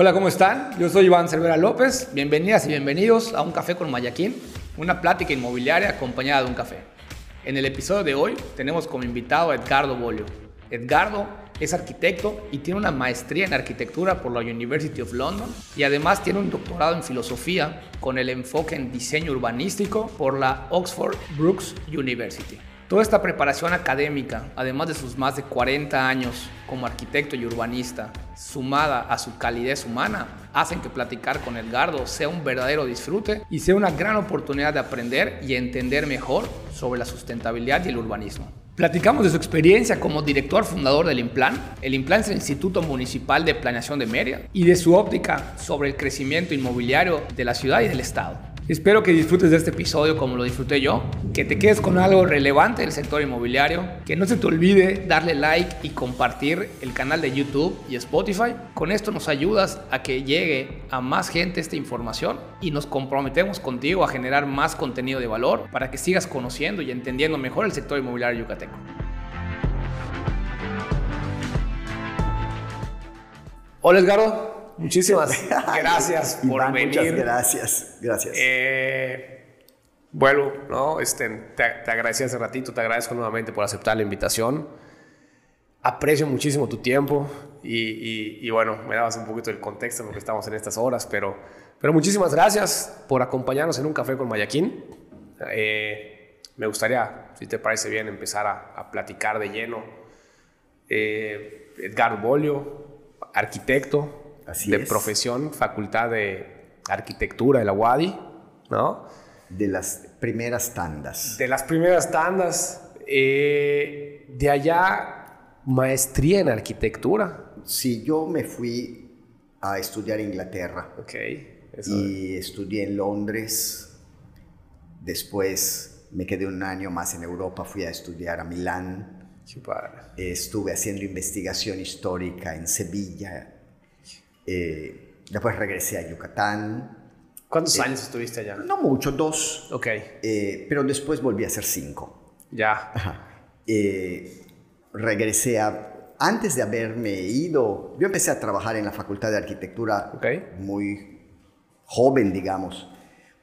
Hola, ¿cómo están? Yo soy Iván Cervera López. Bienvenidas y bienvenidos a Un Café con Mayaquín, una plática inmobiliaria acompañada de un café. En el episodio de hoy tenemos como invitado a Edgardo Bolio. Edgardo es arquitecto y tiene una maestría en arquitectura por la University of London y además tiene un doctorado en filosofía con el enfoque en diseño urbanístico por la Oxford Brookes University. Toda esta preparación académica, además de sus más de 40 años como arquitecto y urbanista, sumada a su calidez humana, hacen que platicar con Edgardo sea un verdadero disfrute y sea una gran oportunidad de aprender y entender mejor sobre la sustentabilidad y el urbanismo. Platicamos de su experiencia como director fundador del Implan. El Implan es el Instituto Municipal de Planeación de Mérida y de su óptica sobre el crecimiento inmobiliario de la ciudad y del Estado. Espero que disfrutes de este episodio como lo disfruté yo, que te quedes con algo relevante del sector inmobiliario, que no se te olvide darle like y compartir el canal de YouTube y Spotify. Con esto nos ayudas a que llegue a más gente esta información y nos comprometemos contigo a generar más contenido de valor para que sigas conociendo y entendiendo mejor el sector inmobiliario yucateco. Hola Edgardo, Muchísimas gracias por venir. Muchas gracias, gracias. Eh, vuelvo, ¿no? Este, te, agradecí hace ratito, te agradezco nuevamente por aceptar la invitación. Aprecio muchísimo tu tiempo y, y, bueno, me dabas un poquito el contexto en lo que estamos en estas horas, pero, pero muchísimas gracias por acompañarnos en un café con Mayaquín. Eh, me gustaría, si te parece bien, empezar a, a platicar de lleno. Eh, Edgar Bolio, arquitecto, de profesión, facultad de arquitectura de la UADI, ¿no? De las primeras tandas. De las primeras tandas. Eh, de allá, maestría en arquitectura. Sí, yo me fui a estudiar en Inglaterra. Ok. y estudié en Londres. Después me quedé un año más en Europa, fui a estudiar a Milán. Estuve haciendo investigación histórica en Sevilla, eh, después regresé a Yucatán. ¿Cuántos eh, años estuviste allá? No mucho, dos. Ok. Eh, pero después volví a ser cinco. Ya. regresé a... Antes de haberme ido, yo empecé a trabajar en la Facultad de Arquitectura muy joven, digamos,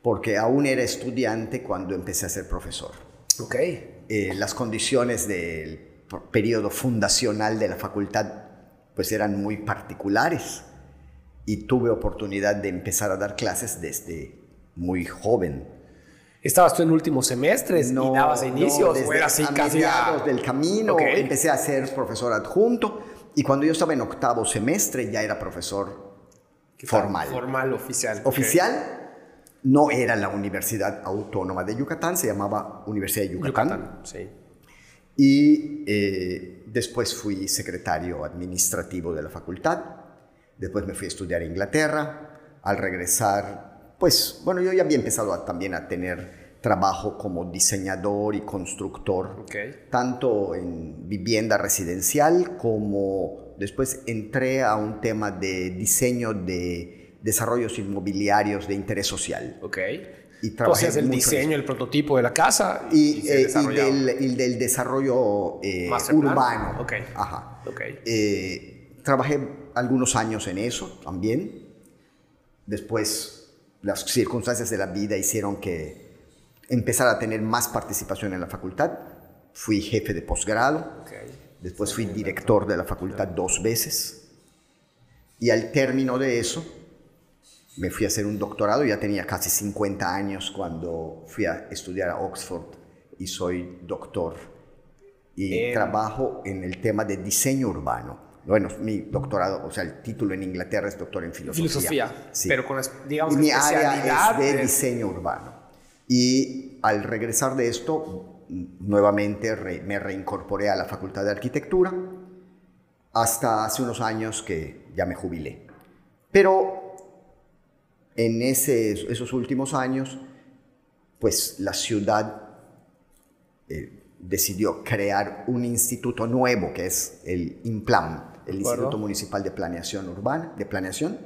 porque aún era estudiante cuando empecé a ser profesor. Ok. las condiciones del periodo fundacional de la facultad pues eran muy particulares y tuve oportunidad de empezar a dar clases desde muy joven. ¿Estabas tú en últimos semestres no, y dabas inicios? No, desde así a casi del camino empecé a ser profesor adjunto y cuando yo estaba en octavo semestre ya era profesor formal. Formal, oficial. Oficial. No era la Universidad Autónoma de Yucatán, se llamaba Universidad de Yucatán. Yucatán sí. Y eh, después fui secretario administrativo de la facultad Después me fui a estudiar a Inglaterra. Al regresar, pues bueno, yo ya había empezado también a tener trabajo como diseñador y constructor, tanto en vivienda residencial como después entré a un tema de diseño de desarrollos inmobiliarios de interés social. Okay. Y trabajé el diseño, el prototipo de la casa y, eh, del, desarrollo eh, urbano. Okay. Ajá. Okay. Eh, trabajé algunos años en eso también. Después las circunstancias de la vida hicieron que empezara a tener más participación en la facultad. Fui jefe de posgrado. Después fui director de la facultad dos veces. Y al término de eso, me fui a hacer un doctorado. Ya tenía casi 50 años cuando fui a estudiar a Oxford y soy doctor. Y trabajo en el tema de diseño urbano bueno, mi doctorado, o sea, el título en Inglaterra es doctor en filosofía. Filosofía, sí. pero con, digamos, y mi área es de diseño urbano. Y al regresar de esto, nuevamente me reincorporé a la Facultad de Arquitectura hasta hace unos años que ya me jubilé. Pero en ese, esos últimos años, pues la ciudad eh, decidió crear un instituto nuevo que es el IMPLAN, el Instituto Municipal de Planeación Urbana, de Planeación,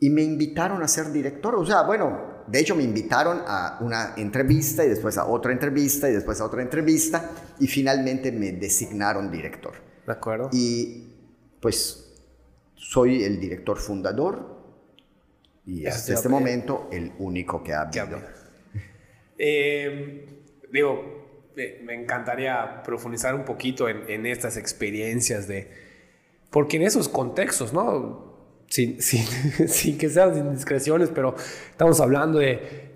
y me invitaron a ser director. O sea, bueno, de hecho me invitaron a una entrevista y después a otra entrevista y después a otra entrevista y finalmente me designaron director. De acuerdo. Y pues soy el director fundador y hasta este momento el único que ha habido. Eh, digo, me encantaría profundizar un poquito en, estas experiencias de... Porque en esos contextos, ¿no? Sin, sin, que sean indiscreciones, pero estamos hablando de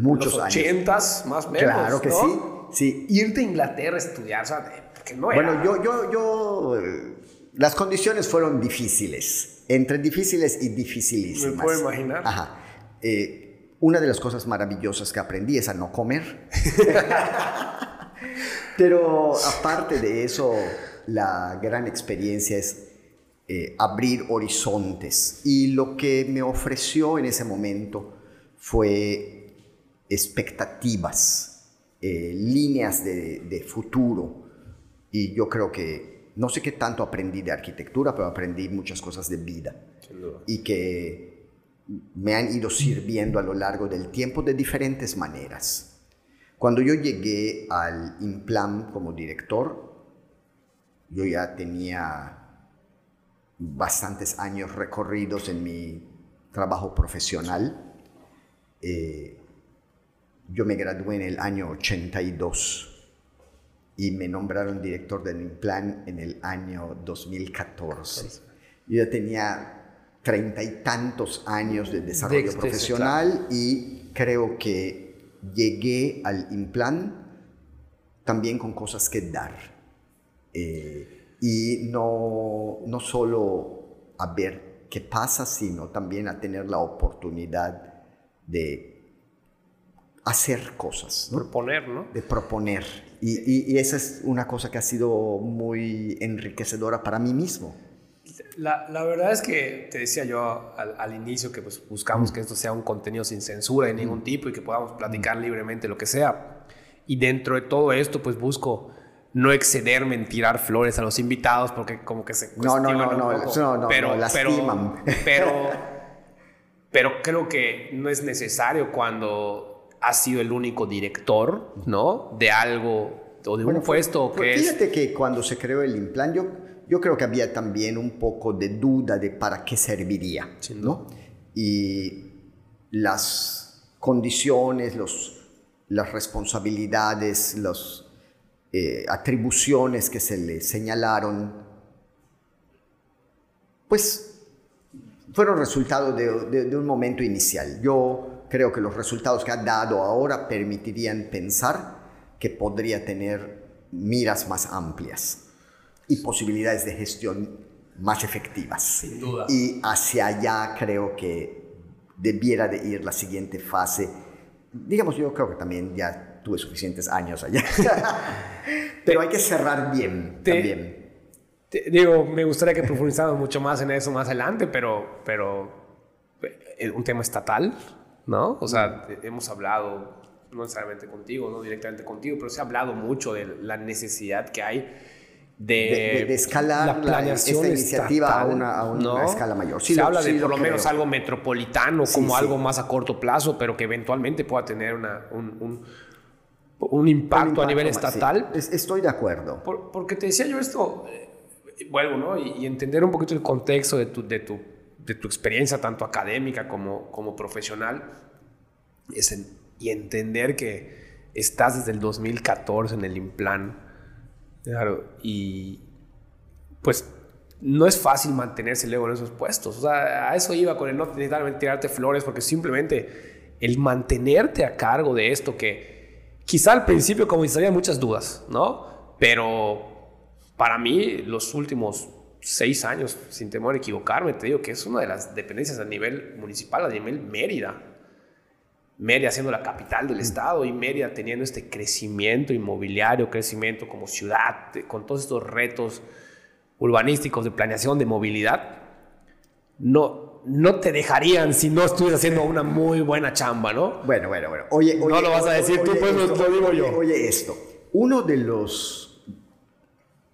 muchos los ochentas, más o menos. Claro que sí, sí. Irte a Inglaterra a estudiar, o sea, porque no era... Bueno, yo, yo, yo, eh, las condiciones fueron difíciles, entre difíciles y dificilísimas. Me puedo imaginar. Ajá. Eh, una de las cosas maravillosas que aprendí es a no comer. Pero aparte de eso, la gran experiencia es eh, abrir horizontes. Y lo que me ofreció en ese momento fue expectativas, eh, líneas de, futuro. Y yo creo que, no sé qué tanto aprendí de arquitectura, pero aprendí muchas cosas de vida. Y que me han ido sirviendo a lo largo del tiempo de diferentes maneras. Cuando yo llegué al Implan como director, yo ya tenía bastantes años recorridos en mi trabajo profesional. Eh, yo me gradué en el año 82 y me nombraron director del Implan en el año 2014. Yo ya tenía treinta y tantos años de desarrollo profesional y creo que llegué al Implan también con cosas que dar. Eh, y no, no solo a ver qué pasa, sino también a tener la oportunidad de hacer cosas. Proponer, ¿no? De proponer. Y, y, esa es una cosa que ha sido muy enriquecedora para mí mismo. La, la verdad es que te decía yo al, inicio que pues, buscamos que esto sea un contenido sin censura de ningún tipo y que podamos platicar libremente lo que sea. Y dentro de todo esto, pues busco no excederme en tirar flores a los invitados porque como que se no no no no, no, no, pero, lastiman. pero, pero pero creo que no es necesario cuando ha sido el único director, ¿no? De algo o de un puesto que fíjate que cuando se creó el Implan, yo, yo creo que había también un poco de duda de para qué serviría, ¿no? Y las condiciones, los, las responsabilidades, las eh, atribuciones que se le señalaron, pues fueron resultado de, de un momento inicial. Yo creo que los resultados que ha dado ahora permitirían pensar que podría tener miras más amplias y posibilidades de gestión más efectivas. Sin duda. Y hacia allá creo que debiera de ir la siguiente fase. Digamos, yo creo que también ya tuve suficientes años allá. Pero hay que cerrar bien también. digo, me gustaría que profundizáramos mucho más en eso más adelante, pero, pero eh, un tema estatal ¿no? O sea, hemos hablado, no necesariamente contigo, no directamente contigo, pero se ha hablado mucho de la necesidad que hay de, de, escalar la planeación esta iniciativa a una, escala mayor. se habla de por lo, menos algo metropolitano, como algo más a corto plazo, pero que eventualmente pueda tener una, un, un, impacto a nivel estatal. estoy de acuerdo. porque te decía yo esto, eh, vuelvo, ¿no? Y, y, entender un poquito el contexto de tu, de tu de tu experiencia tanto académica como, como profesional es y entender que estás desde el 2014 en el Implan. Claro, y pues no es fácil mantenerse luego en esos puestos. O sea, a eso iba con el no necesariamente tirarte flores, porque simplemente el mantenerte a cargo de esto que quizá al principio como había muchas dudas, ¿no? Pero para mí los últimos seis años, sin temor a equivocarme, te digo que es una de las dependencias a nivel municipal, a nivel Mérida. Mérida siendo la capital del estado y Mérida teniendo este crecimiento inmobiliario, crecimiento como ciudad, con todos estos retos urbanísticos de planeación, de movilidad, no, no te dejarían si no estuvieras haciendo una muy buena chamba, ¿no? Bueno, bueno, bueno. Oye, no lo vas a decir tú, pues lo digo yo. Oye, esto. Uno de los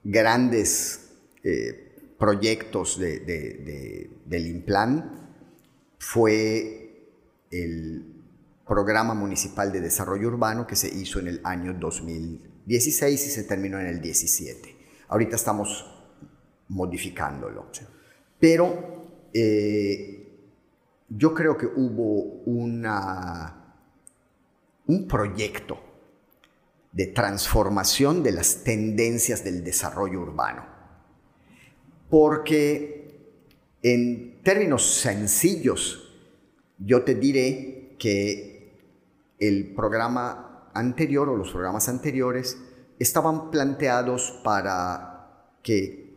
grandes eh, proyectos de, del Implan fue el programa municipal de desarrollo urbano que se hizo en el año 2016 y se terminó en el 17. Ahorita estamos modificándolo. Pero eh, yo creo que hubo un proyecto de transformación de las tendencias del desarrollo urbano. Porque en términos sencillos, yo te diré que el programa anterior o los programas anteriores estaban planteados para que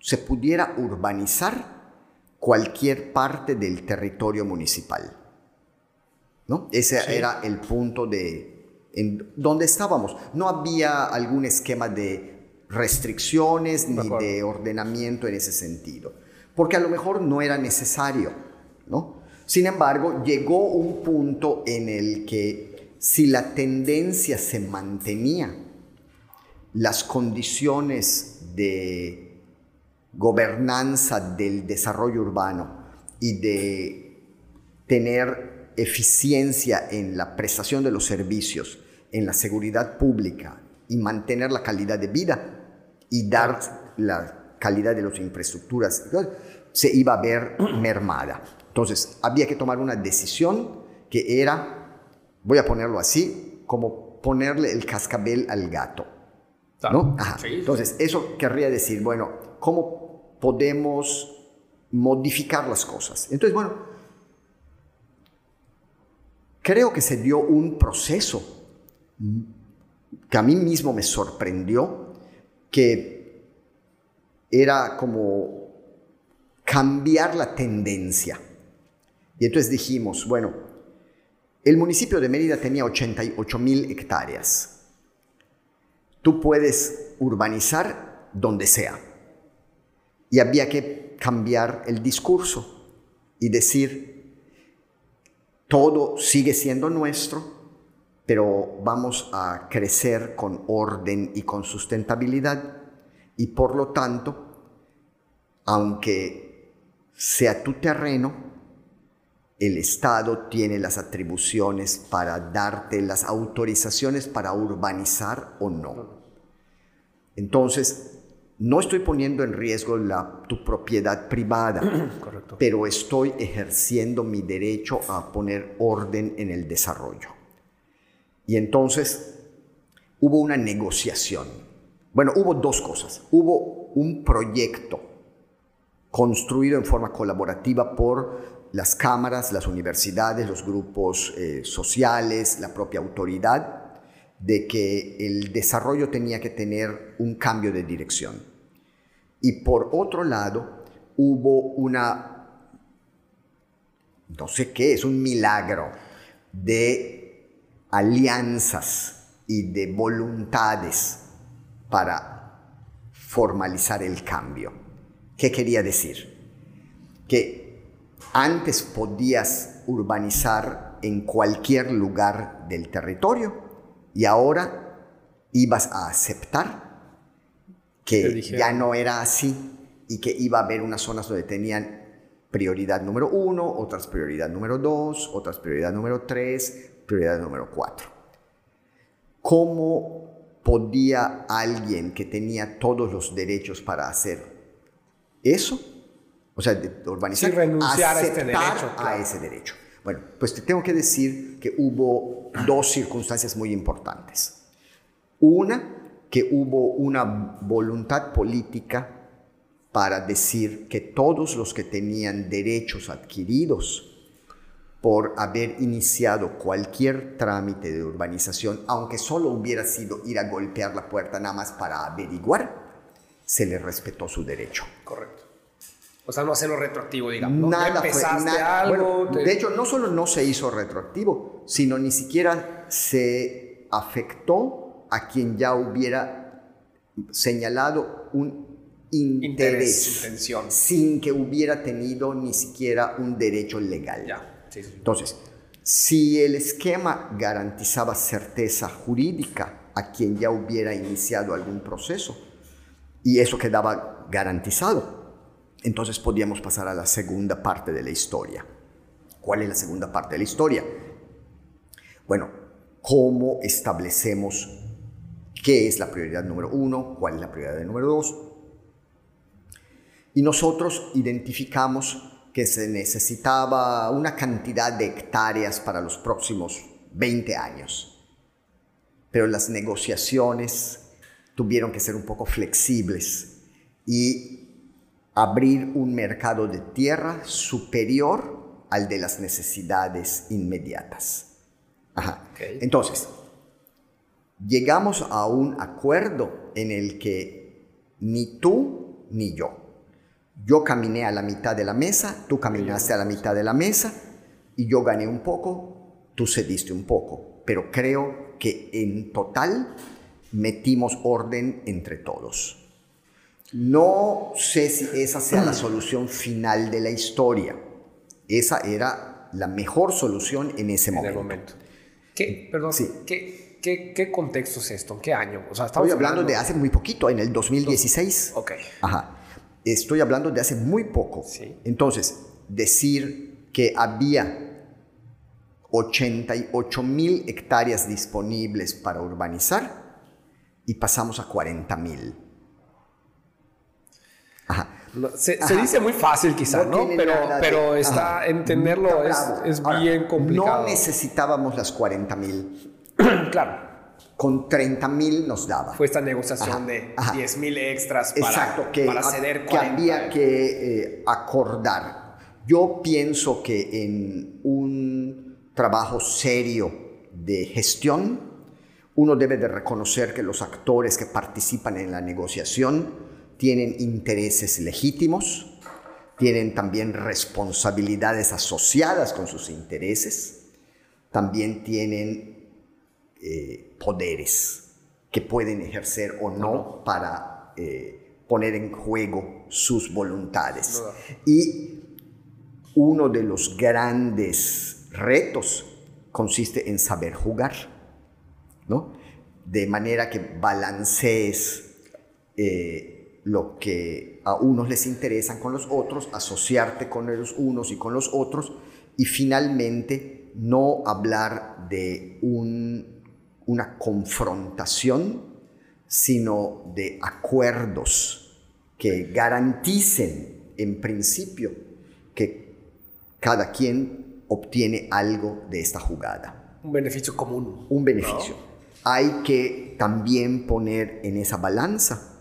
se pudiera urbanizar cualquier parte del territorio municipal. ¿no? Ese era el punto de en donde estábamos. No había algún esquema de restricciones ni de ordenamiento en ese sentido, porque a lo mejor no era necesario, ¿no? Sin embargo, llegó un punto en el que si la tendencia se mantenía, las condiciones de gobernanza del desarrollo urbano y de tener eficiencia en la prestación de los servicios, en la seguridad pública y mantener la calidad de vida y dar la calidad de las infraestructuras, se iba a ver mermada. Entonces, había que tomar una decisión que era, voy a ponerlo así, como ponerle el cascabel al gato. ¿no? Entonces, eso querría decir, bueno, ¿cómo podemos modificar las cosas? Entonces, bueno, creo que se dio un proceso que a mí mismo me sorprendió, que era como cambiar la tendencia. Y entonces dijimos, bueno, el municipio de Mérida tenía 88 mil hectáreas. Tú puedes urbanizar donde sea. Y había que cambiar el discurso y decir, todo sigue siendo nuestro, pero vamos a crecer con orden y con sustentabilidad y por lo tanto, aunque sea tu terreno, el Estado tiene las atribuciones para darte las autorizaciones para urbanizar o no. Entonces, no estoy poniendo en riesgo la, tu propiedad privada, pero estoy ejerciendo mi derecho a poner orden en el desarrollo. Y entonces hubo una negociación. Bueno, hubo dos cosas. Hubo un proyecto construido en forma colaborativa por las cámaras, las universidades, los grupos eh, sociales, la propia autoridad, de que el desarrollo tenía que tener un cambio de dirección. Y por otro lado, hubo una, no sé qué, es un milagro de alianzas y de voluntades para formalizar el cambio. ¿Qué quería decir? Que antes podías urbanizar en cualquier lugar del territorio y ahora ibas a aceptar que ya no era así y que iba a haber unas zonas donde tenían prioridad número uno, otras prioridad número dos, otras prioridad número tres, prioridad número cuatro. ¿Cómo podía alguien que tenía todos los derechos para hacer eso, o sea, de urbanizar, renunciar a, este derecho, a ese derecho? Bueno, pues te tengo que decir que hubo dos circunstancias muy importantes. Una, que hubo una voluntad política para decir que todos los que tenían derechos adquiridos por haber iniciado cualquier trámite de urbanización, aunque solo hubiera sido ir a golpear la puerta nada más para averiguar, se le respetó su derecho. Correcto. O sea, no hacerlo retroactivo, digamos. Nada fue, algo, De hecho, no solo no se hizo retroactivo, sino ni siquiera se afectó a quien ya hubiera señalado un interés, intención. sin que hubiera tenido ni siquiera un derecho legal. Ya. Entonces, si el esquema garantizaba certeza jurídica a quien ya hubiera iniciado algún proceso, y eso quedaba garantizado, entonces podíamos pasar a la segunda parte de la historia. ¿Cuál es la segunda parte de la historia? Bueno, ¿cómo establecemos qué es la prioridad número uno, cuál es la prioridad número dos? Y nosotros identificamos que se necesitaba una cantidad de hectáreas para los próximos 20 años. Pero las negociaciones tuvieron que ser un poco flexibles y abrir un mercado de tierra superior al de las necesidades inmediatas. Ajá. Entonces, llegamos a un acuerdo en el que ni tú ni yo yo caminé a la mitad de la mesa, tú caminaste a la mitad de la mesa y yo gané un poco, tú cediste un poco. Pero creo que en total metimos orden entre todos. No sé si esa sea la solución final de la historia. Esa era la mejor solución en ese momento. ¿Qué, perdón, ¿qué, qué, contexto es esto? ¿En qué año? O sea, Estoy hablando, de hace muy poquito, en el 2016. Ok. Ajá. Estoy hablando de hace muy poco. Entonces, decir que había 88 mil hectáreas disponibles para urbanizar y pasamos a 40 mil. Se, dice muy fácil quizá, ¿no? Pero, pero está, entenderlo es, bien complicado. No necesitábamos las 40 mil. claro con 30 mil nos daba. Fue esta negociación de 10 mil extras para, Exacto, que, para ceder 40. que había que eh, acordar. Yo pienso que en un trabajo serio de gestión, uno debe de reconocer que los actores que participan en la negociación tienen intereses legítimos, tienen también responsabilidades asociadas con sus intereses, también tienen eh, poderes que pueden ejercer o no para eh, poner en juego sus voluntades. Y uno de los grandes retos consiste en saber jugar, ¿no? De manera que balancees eh, lo que a unos les interesan con los otros, asociarte con los unos y con los otros, y finalmente no hablar de un una confrontación, sino de acuerdos que garanticen en principio que cada quien obtiene algo de esta jugada. Un beneficio común. Un beneficio. Hay que también poner en esa balanza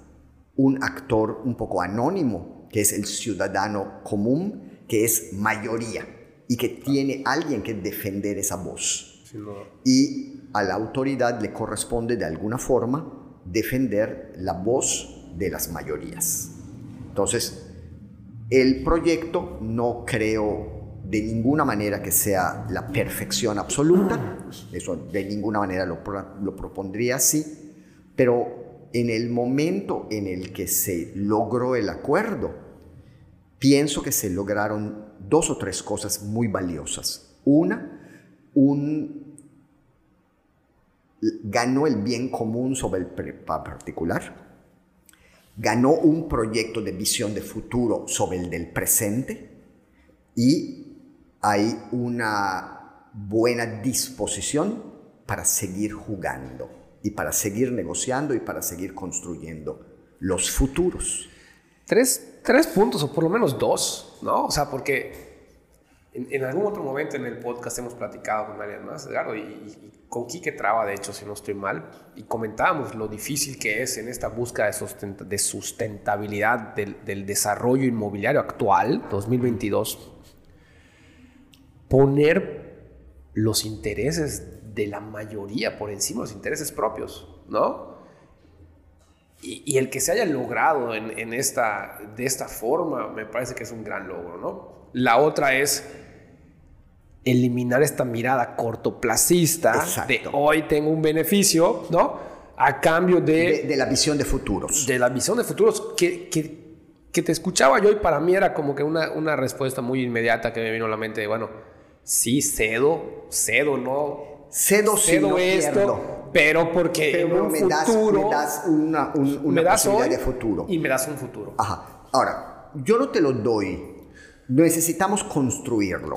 un actor un poco anónimo, que es el ciudadano común, que es mayoría y que tiene alguien que defender esa voz. Y a la autoridad le corresponde de alguna forma defender la voz de las mayorías. Entonces, el proyecto no creo de ninguna manera que sea la perfección absoluta, eso de ninguna manera lo, lo propondría así, pero en el momento en el que se logró el acuerdo, pienso que se lograron dos o tres cosas muy valiosas. Una, un ganó el bien común sobre el particular, ganó un proyecto de visión de futuro sobre el del presente y hay una buena disposición para seguir jugando y para seguir negociando y para seguir construyendo los futuros. Tres, tres puntos, o por lo menos dos, ¿no? O sea, porque en, algún otro momento en el podcast hemos platicado con alguien más, Edgardo, y, con Quique Traba, de hecho, si no estoy mal, y comentábamos lo difícil que es en esta búsqueda de, de sustentabilidad del, del, desarrollo inmobiliario actual, 2022, poner los intereses de la mayoría por encima de los intereses propios, ¿no? Y, y el que se haya logrado en, en, esta, de esta forma me parece que es un gran logro, ¿no? La otra es eliminar esta mirada cortoplacista de hoy tengo un beneficio, ¿no? A cambio de, de... la visión de futuros. De la visión de futuros que, que, que, te escuchaba yo y para mí era como que una, una respuesta muy inmediata que me vino a la mente de, bueno, sí, cedo, cedo, ¿no? Cedo, cedo esto, pero porque en un me futuro... Das, una, una posibilidad de futuro. Y me das un futuro. Ajá. Ahora, yo no te lo doy Necesitamos construirlo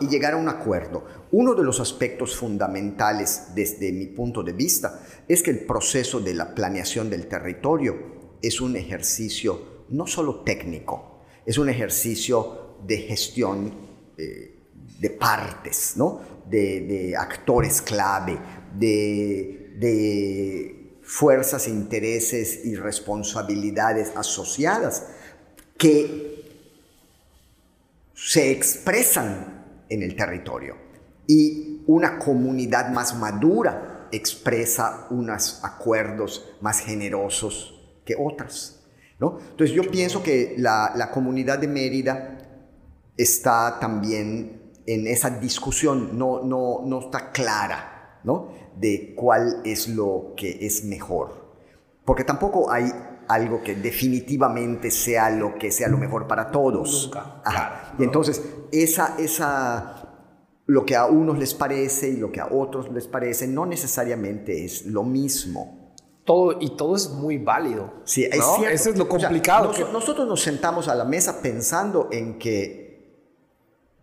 y llegar a un acuerdo. Uno de los aspectos fundamentales desde mi punto de vista es que el proceso de la planeación del territorio es un ejercicio no solo técnico, Es un ejercicio de gestión eh, de partes, ¿no? de, actores clave, de, de fuerzas, intereses y responsabilidades asociadas que se expresan en el territorio. Y una comunidad más madura expresa unos acuerdos más generosos que otras. ¿no? Entonces yo pienso que la, la comunidad de Mérida está también en esa discusión, no, no, no está clara, ¿no? De cuál es lo que es mejor. Porque tampoco hay algo que definitivamente sea lo que sea lo mejor para todos. Nunca. Y entonces, esa, esa, lo que a unos les parece y lo que a otros les parece, no necesariamente es lo mismo. Todo, y todo es muy válido. Sí, es ¿no? cierto. Eso es lo complicado. que- Nosotros nos sentamos a la mesa pensando en que,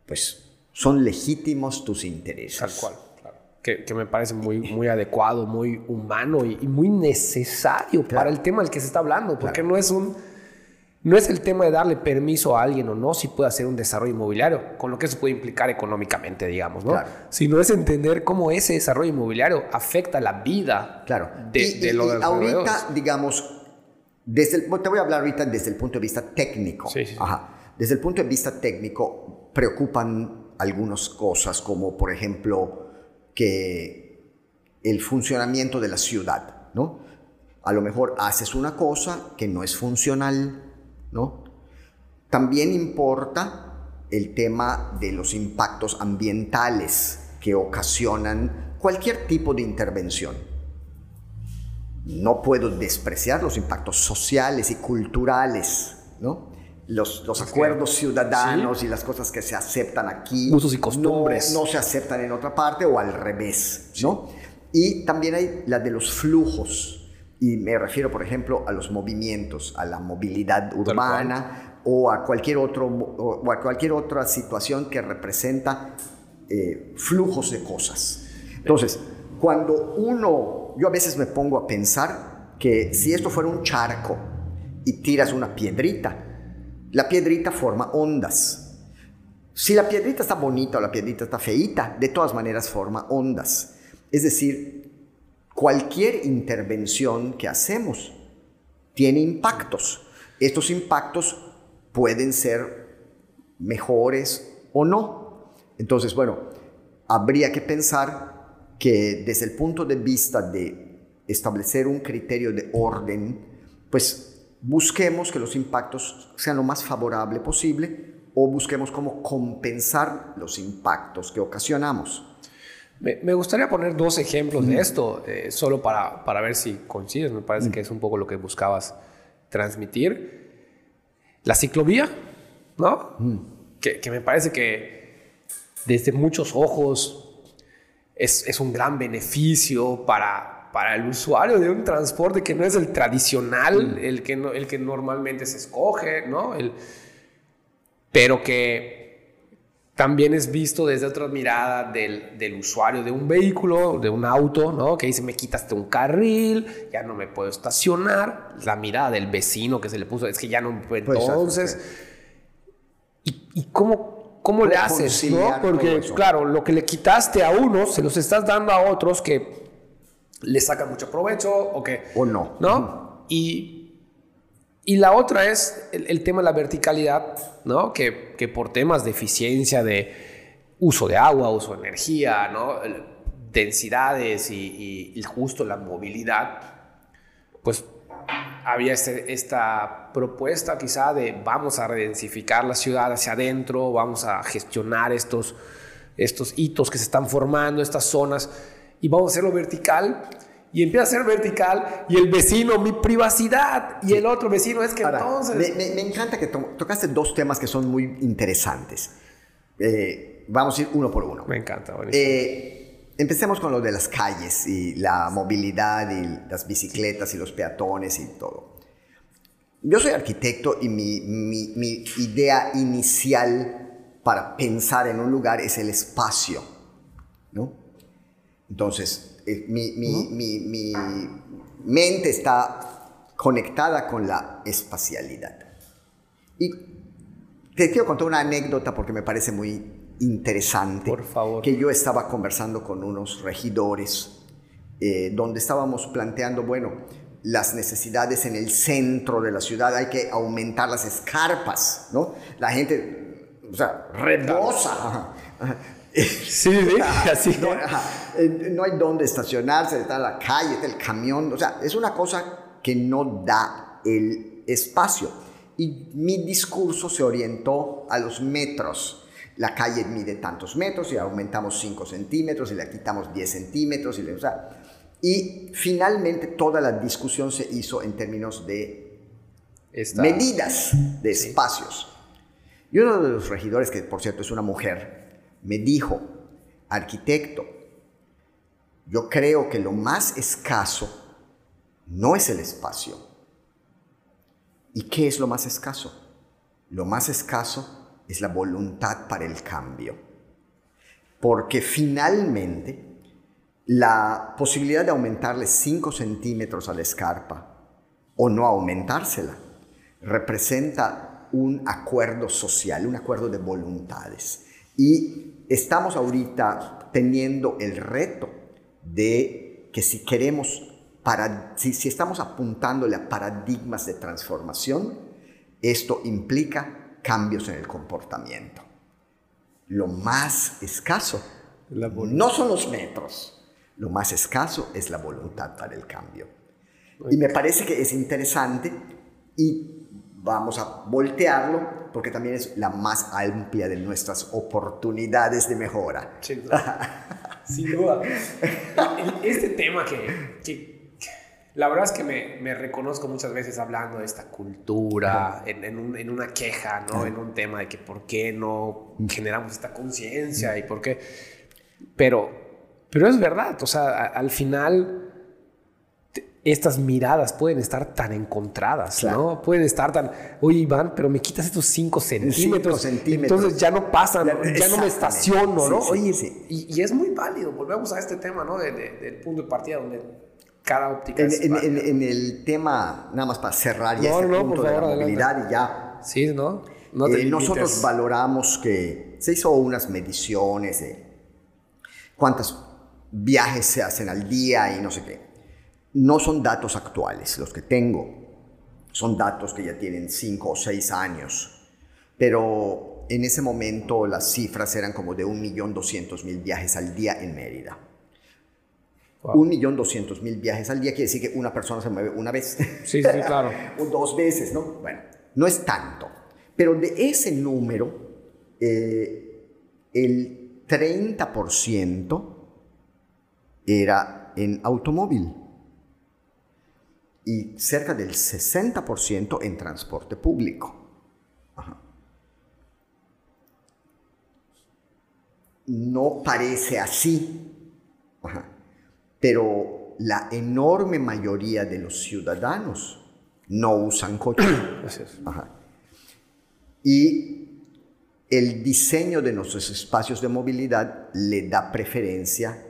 pues, son legítimos tus intereses. Tal cual. Que, que me parece muy, muy adecuado, muy humano y, y muy necesario para el tema del que se está hablando, porque no es un no es el tema de darle permiso a alguien o no si puede hacer un desarrollo inmobiliario, con lo que eso puede implicar económicamente, digamos, ¿no? Claro. Sino es entender cómo ese desarrollo inmobiliario afecta la vida Claro. de, y, de y- los y ahorita, digamos, desde el- te voy a hablar ahorita desde el punto de vista técnico. Sí, sí. Ajá. Desde el punto de vista técnico, preocupan algunas cosas, como por ejemplo que el funcionamiento de la ciudad, ¿no? A lo mejor haces una cosa que no es funcional, ¿no? También importa el tema de los impactos ambientales que ocasionan cualquier tipo de intervención. No puedo despreciar los impactos sociales y culturales, ¿no? Los, los acuerdos ciudadanos y las cosas que se aceptan aquí. Usos y costumbres. No, no se aceptan en otra parte o al revés, ¿no? Y también hay la de los flujos. Y me refiero, por ejemplo, a los movimientos, a la movilidad urbana o a cualquier, otro, o a cualquier otra situación que representa eh, flujos de cosas. Entonces, cuando uno, yo a veces me pongo a pensar que si esto fuera un charco y tiras una piedrita, la piedrita forma ondas. Si la piedrita está bonita o la piedrita está feita, de todas maneras forma ondas. Es decir, cualquier intervención que hacemos tiene impactos. Estos impactos pueden ser mejores o no. Entonces, bueno, habría que pensar que desde el punto de vista de establecer un criterio de orden, pues busquemos que los impactos sean lo más favorable posible o busquemos cómo compensar los impactos que ocasionamos. Me, me gustaría poner dos ejemplos de esto, eh, solo para, para ver si coincides. Me parece que es un poco lo que buscabas transmitir. La ciclovía, ¿no? Que, que me parece que desde muchos ojos es, es un gran beneficio para, para el usuario de un transporte que no es el tradicional, el, que no- el que normalmente se escoge, ¿no? El, pero que también es visto desde otra mirada del, del usuario de un vehículo, de un auto, ¿no? Que dice, me quitaste un carril, ya no me puedo estacionar. La mirada del vecino que se le puso, es que ya no me puedo. Pues, Entonces, ¿y, y cómo, cómo le ¿Cómo haces? ¿no? Porque, claro, lo que le quitaste a unos, se los estás dando a otros que le sacan mucho provecho o que... O no. ¿No? Y, y la otra es el, el tema de la verticalidad, ¿no? Que, que por temas de eficiencia, de uso de agua, uso de energía, ¿no? El- densidades y, y- y justo la movilidad, pues había este- esta propuesta quizá de vamos a redensificar la ciudad hacia adentro, vamos a gestionar estos, estos hitos que se están formando, estas zonas, y vamos a hacerlo vertical. Y empieza a ser vertical y el vecino, mi privacidad, y el otro vecino es que Ahora, entonces... me, me- me encanta que to- tocaste dos temas que son muy interesantes. Eh, vamos a ir uno por uno. Me encanta, buenísimo. Eh, empecemos con lo de las calles y la movilidad y las bicicletas y los peatones y todo. Yo soy arquitecto y mi, mi- mi idea inicial para pensar en un lugar es el espacio, ¿no? Entonces, eh, mi, mi- mi- mi mente está conectada con la espacialidad. Y Te quiero contar una anécdota porque me parece muy interesante. Por favor. Que yo estaba conversando con unos regidores eh, donde estábamos planteando, bueno, las necesidades en el centro de la ciudad, hay que aumentar las escarpas, ¿no? La gente, o sea, rebosa. Sí, sí, así. No, no, hay dónde estacionarse, está la calle, está el camión, o sea, es una cosa que no da el espacio. Y mi discurso se orientó a los metros. La calle mide tantos metros y aumentamos 5 centímetros y le quitamos 10 centímetros. Y, le, o sea, y finalmente toda la discusión se hizo en términos de medidas de espacios. Y uno de los regidores, que por cierto es una mujer, me dijo, arquitecto, yo creo que lo más escaso no es el espacio. ¿Y qué es lo más escaso? Lo más escaso es la voluntad para el cambio. Porque finalmente la posibilidad de aumentarle 5 centímetros a la escarpa o no aumentársela representa un acuerdo social, un acuerdo de voluntades. Y estamos ahorita teniendo el reto de que si queremos, para, si, si estamos apuntándole a paradigmas de transformación, esto implica cambios en el comportamiento. Lo más escaso no son los metros, lo más escaso es la voluntad para el cambio. Y me parece que es interesante y vamos a voltearlo porque también es la más amplia de nuestras oportunidades de mejora. Sin duda. Sin duda. Este tema que, la verdad es que me, me, reconozco muchas veces hablando de esta cultura, en, en, una queja, ¿no? En un tema de que por qué no generamos esta conciencia y por qué... Pero pero es verdad, o sea, al final estas miradas pueden estar tan encontradas, ¿no? Pueden estar tan, oye Iván, pero me quitas estos 5 centímetros, centímetros, entonces ya no pasan, ya, no me estaciono, ¿no? oye, y, es muy válido, volvemos a este tema, ¿no? del punto de partida donde cada óptica en, es en, en, el tema, nada más para cerrar ya este punto de la movilidad y ya. Sí, ¿no? Eh, nosotros valoramos que se hizo unas mediciones de cuántas viajes se hacen al día y no sé qué. No son datos actuales los que tengo, son datos que ya tienen cinco o seis años, pero en ese momento las cifras eran como de 1.200.000 viajes al día en Mérida. Un millón doscientos mil viajes al día quiere decir que una persona se mueve una vez. Sí, sí, claro. o dos veces, ¿no? Bueno, no es tanto. Pero de ese número, eh, el 30% era en automóvil y cerca del 60% en transporte público. No parece así, pero la enorme mayoría de los ciudadanos no usan coche. Y el diseño de nuestros espacios de movilidad le da preferencia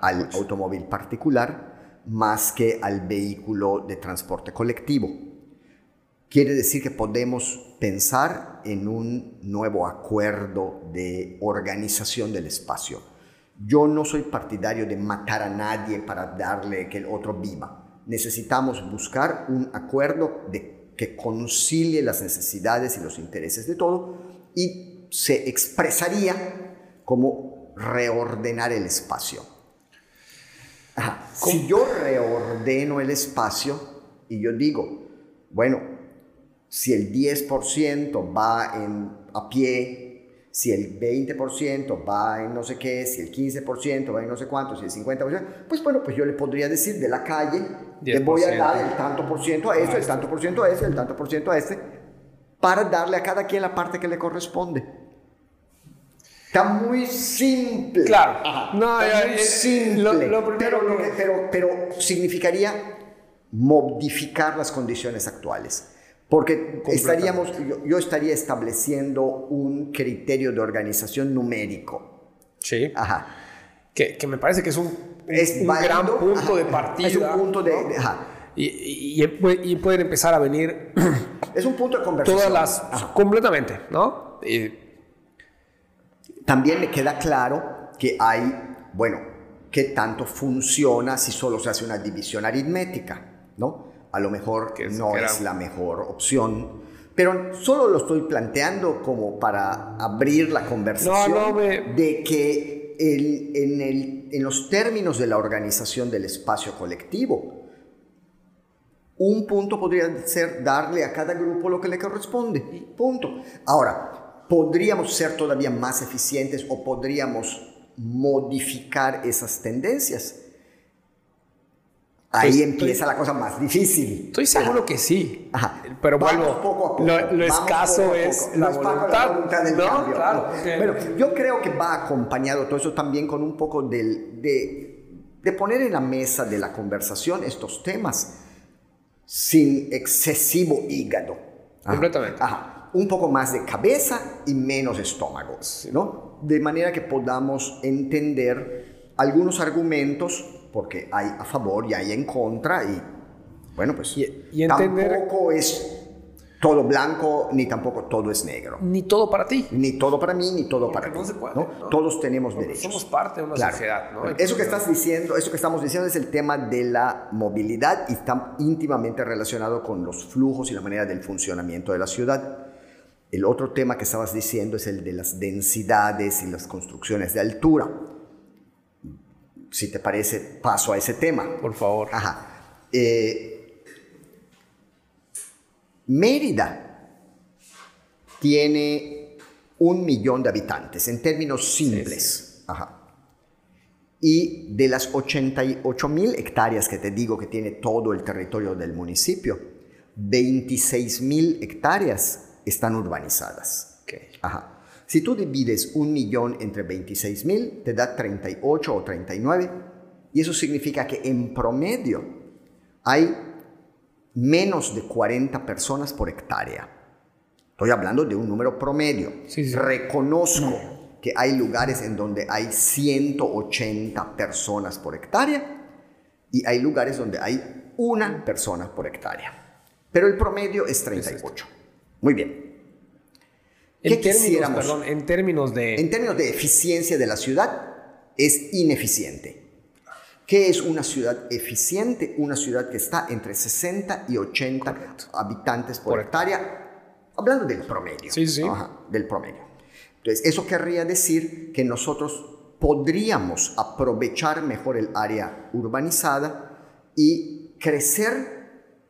al automóvil particular más que al vehículo de transporte colectivo. Quiere decir que podemos pensar en un nuevo acuerdo de organización del espacio. Yo no soy partidario de matar a nadie para darle que el otro viva. Necesitamos buscar un acuerdo de, que concilie las necesidades y los intereses de todo y se expresaría como reordenar el espacio. Si yo reordeno el espacio y yo digo, bueno, si el 10% va en, a pie, si el 20% va en no sé qué, si el 15% va en no sé cuánto, si el 50%, pues bueno, pues yo le podría decir de la calle, le voy a dar el tanto por ciento a eso, el tanto por ciento a ese, el tanto por ciento a este, para darle a cada quien la parte que le corresponde. Está muy simple. Claro. No, Está muy simple. pero, pero, significaría modificar las condiciones actuales. Porque estaríamos, yo, estaría estableciendo un criterio de organización numérico. Sí. Ajá. Que, que me parece que es un, es un gran punto de partida. Es un punto de... Y, y, y, pueden empezar a venir es un punto de conversación. Todas las, Ajá. completamente, ¿no? Y- También me queda claro que hay, bueno, qué tanto funciona si solo se hace una división aritmética, ¿no? A lo mejor Que no era- es la mejor opción, pero solo lo estoy planteando como para abrir la conversación No, no, me- de que el- en, el- en los términos de la organización del espacio colectivo, un punto podría ser darle a cada grupo lo que le corresponde. Punto. Ahora, ¿podríamos ser todavía más eficientes o podríamos modificar esas tendencias? Ahí empieza la cosa más difícil. Estoy seguro Ajá. que sí. Ajá. Pero vuelvo, poco a poco. lo, lo escaso poco es la No es para voluntad. voluntad del ¿no? cambio. Claro. Bueno, yo creo que va acompañado todo eso también con un poco del- de, de poner en la mesa de la conversación estos temas sin excesivo hígado. Ajá. Completamente. Ajá. Un poco más de cabeza y menos estómago, ¿no? De manera que podamos entender algunos argumentos, porque hay a favor y hay en contra, y bueno, pues Y- y entender- tampoco es todo blanco, ni tampoco todo es negro. Ni todo para ti. Ni todo para mí, ni todo Porque para no ti. se puede, ¿no? ¿no? Todos tenemos Porque derechos. somos parte de una Claro. sociedad, ¿no? Eso que estás diciendo, eso que estamos diciendo es el tema de la movilidad y está íntimamente relacionado con los flujos y la manera del funcionamiento de la ciudad. El otro tema que estabas diciendo es el de las densidades y las construcciones de altura. Si te parece, paso a ese tema. Por favor. Ajá. Eh, Mérida tiene un millón de habitantes en términos simples. Ajá. Y de las 88 mil hectáreas que te digo que tiene todo el territorio del municipio, 26 mil hectáreas están urbanizadas. Ajá. Si tú divides un millón entre 26 mil, te da 38 o 39. Y eso significa que en promedio hay menos de 40 personas por hectárea. Estoy hablando de un número promedio. Sí, sí. Reconozco que hay lugares en donde hay 180 personas por hectárea y hay lugares donde hay una persona por hectárea. Pero el promedio es 38. Muy bien. ¿Qué En términos, perdón, en términos de... En términos de eficiencia de la ciudad, es ineficiente. ¿Qué es una ciudad eficiente? Una ciudad que está entre 60 y 80 habitantes por, Por hectárea, hablando del promedio. Sí, sí. Ajá, del promedio. Entonces, eso querría decir que nosotros podríamos aprovechar mejor el área urbanizada y crecer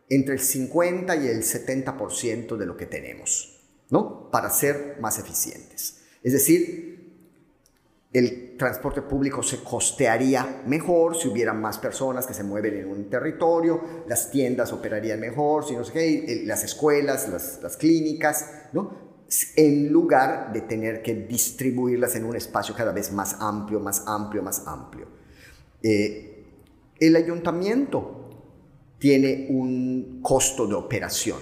entre el 50 y el 70% de lo que tenemos, ¿no? Para ser más eficientes. Es decir, el transporte público se costearía mejor si hubiera más personas que se mueven en un territorio, las tiendas operarían mejor, si no sé qué, el- las escuelas, las, las clínicas, ¿no? En lugar de tener que distribuirlas en un espacio cada vez más amplio, más amplio, más amplio. Eh, el ayuntamiento tiene un costo de operación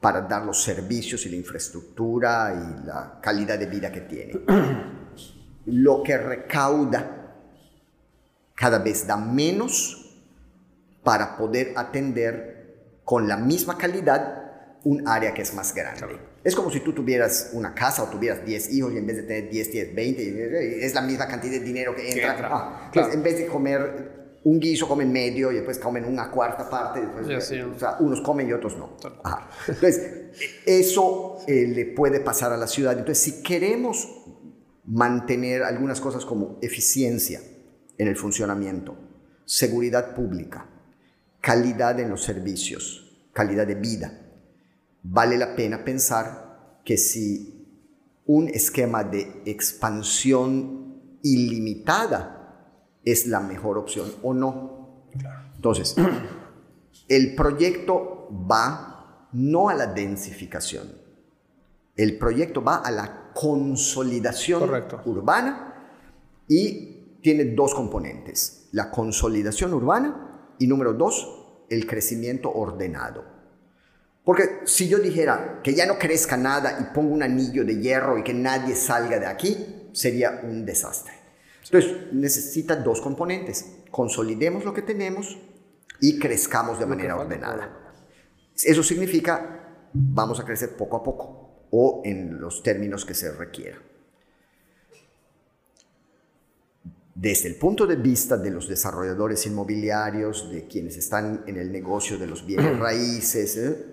para dar los servicios y la infraestructura y la calidad de vida que tiene. Lo que recauda cada vez da menos para poder atender con la misma calidad un área que es más grande. Es como si tú tuvieras una casa o tuvieras 10 hijos y en vez de tener 10, 10, 20, es la misma cantidad de dinero que entra. entra, Ah, claro. entonces, en vez de comer un guiso, comen medio y después comen una cuarta parte. después- sí. o sea, unos comen y otros no. Ajá. Entonces, eso eh, le puede pasar a la ciudad. Entonces, si queremos mantener algunas cosas como eficiencia en el funcionamiento, seguridad pública, calidad en los servicios, calidad de vida, vale la pena pensar que si un esquema de expansión ilimitada es la mejor opción o no. Entonces, el proyecto va no a la densificación, el proyecto va a la consolidación Correcto. urbana y tiene dos componentes, la consolidación urbana y número dos, el crecimiento ordenado. Porque si yo dijera que ya no crezca nada y pongo un anillo de hierro y que nadie salga de aquí, sería un desastre. Entonces, necesita dos componentes. Consolidemos lo que tenemos y crezcamos de manera ordenada. Eso significa vamos a crecer poco a poco o en los términos que se requiera. Desde el punto de vista de los desarrolladores inmobiliarios, de quienes están en el negocio de los bienes raíces, ¿eh?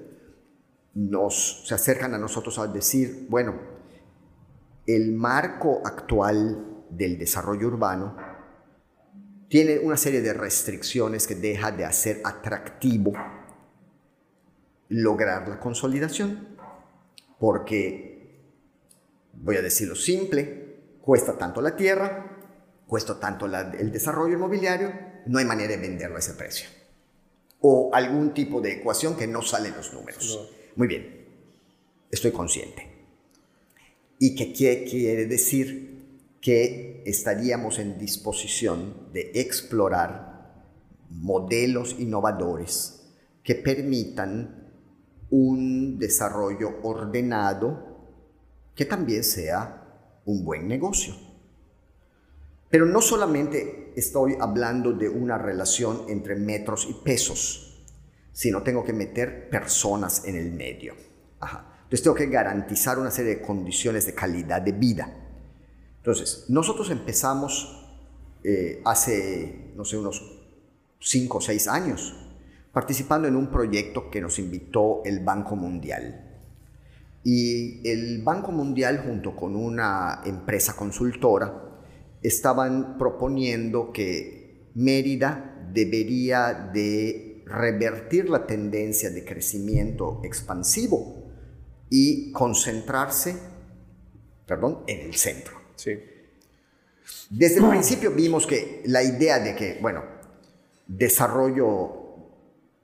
nos, se acercan a nosotros a decir, bueno, el marco actual del desarrollo urbano tiene una serie de restricciones que deja de hacer atractivo lograr la consolidación, porque, voy a decirlo simple, cuesta tanto la tierra, cuesta tanto el desarrollo inmobiliario, no hay manera de venderlo a ese precio. O algún tipo de ecuación que no sale en los números. Muy bien, estoy consciente. ¿Y qué quiere decir? Que estaríamos en disposición de explorar modelos innovadores que permitan un desarrollo ordenado que también sea un buen negocio. Pero no solamente estoy hablando de una relación entre metros y pesos, sino tengo que meter personas en el medio. Entonces tengo que garantizar una serie de condiciones de calidad de vida. Entonces, nosotros empezamos eh, hace, no sé, unos 5 o 6 años, participando en un proyecto que nos invitó el Banco Mundial. Y el Banco Mundial, junto con una empresa consultora, estaban proponiendo que Mérida debería de revertir la tendencia de crecimiento expansivo y concentrarse, perdón, en el centro. Sí. Desde el principio vimos que la idea de que, bueno, desarrollo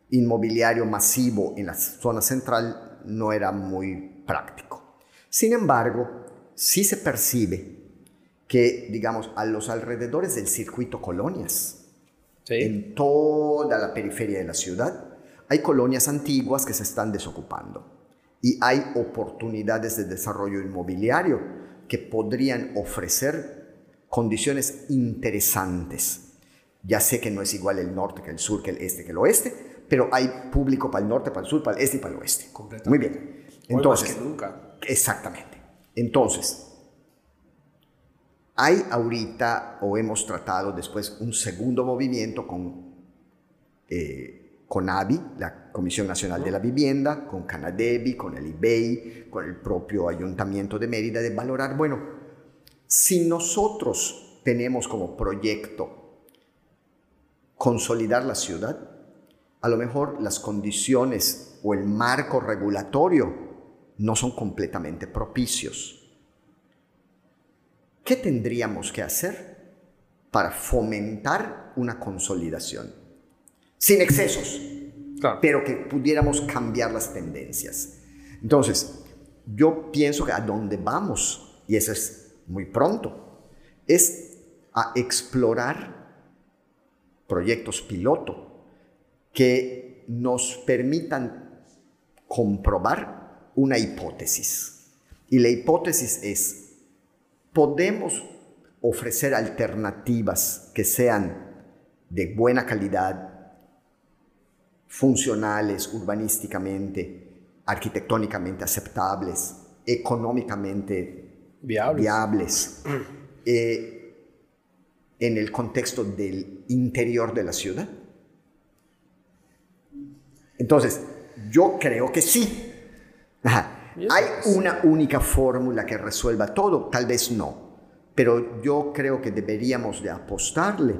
inmobiliario masivo en la zona central no era muy práctico. Sin embargo, sí se percibe que, digamos, a los alrededores del circuito colonias, en toda la periferia de la ciudad, hay colonias antiguas que se están desocupando y hay oportunidades de desarrollo inmobiliario que podrían ofrecer condiciones interesantes. Ya sé que no es igual el norte que el sur, que el este que el oeste, pero hay público para el norte, para el sur, para el este y para el oeste. Muy bien. Entonces, nunca. Exactamente. Entonces, hay ahorita, o hemos tratado después, un segundo movimiento con, eh, con AVI, la Comisión Nacional de la Vivienda, con Canadevi, con el IBEI, con el propio Ayuntamiento de Mérida, de valorar, bueno, si nosotros tenemos como proyecto consolidar la ciudad, a lo mejor las condiciones o el marco regulatorio no son completamente propicios ¿Qué tendríamos que hacer para fomentar una consolidación? Sin excesos, pero que pudiéramos cambiar las tendencias. Entonces, yo pienso que a dónde vamos, y eso es muy pronto, es a explorar proyectos piloto que nos permitan comprobar una hipótesis. Y la hipótesis es, podemos ofrecer alternativas que sean de buena calidad, funcionales, urbanísticamente, arquitectónicamente aceptables, económicamente viables, eh, en el contexto del interior de la ciudad. Entonces, yo creo que sí. ¿Hay una única fórmula que resuelva todo? Tal vez no, pero yo creo que deberíamos de apostarle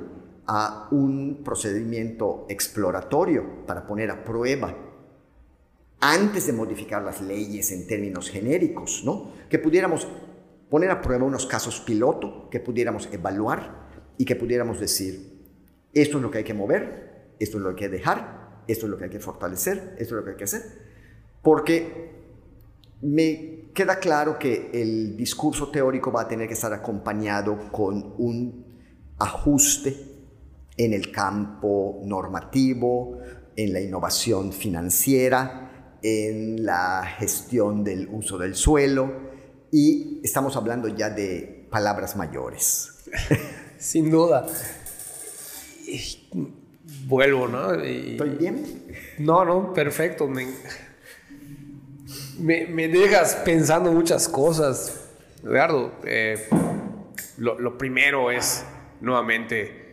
a un procedimiento exploratorio para poner a prueba antes de modificar las leyes en términos genéricos, ¿no? Que pudiéramos poner a prueba unos casos piloto, que pudiéramos evaluar y que pudiéramos decir, esto es lo que hay que mover, esto es lo que hay que dejar, esto es lo que hay que fortalecer, esto es lo que hay que hacer, porque me queda claro que el discurso teórico va a tener que estar acompañado con un ajuste en el campo normativo, en la innovación financiera, en la gestión del uso del suelo y estamos hablando ya de palabras mayores. Sin duda. Vuelvo, ¿no? ¿Estoy bien? No, no, perfecto. Me me, me dejas pensando muchas cosas. Eduardo, eh, lo, lo, primero es nuevamente,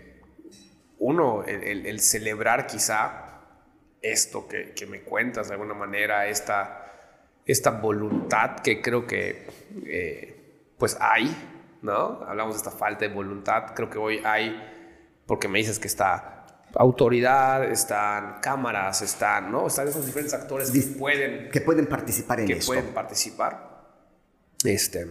uno, el, el, celebrar quizá esto que, que, me cuentas de alguna manera, esta, esta voluntad que creo que eh, pues hay, ¿no? Hablamos de esta falta de voluntad, creo que hoy hay, porque me dices que está autoridad, están cámaras, están, ¿no? Están esos diferentes actores que pueden... Que pueden participar en que esto. pueden participar. Este,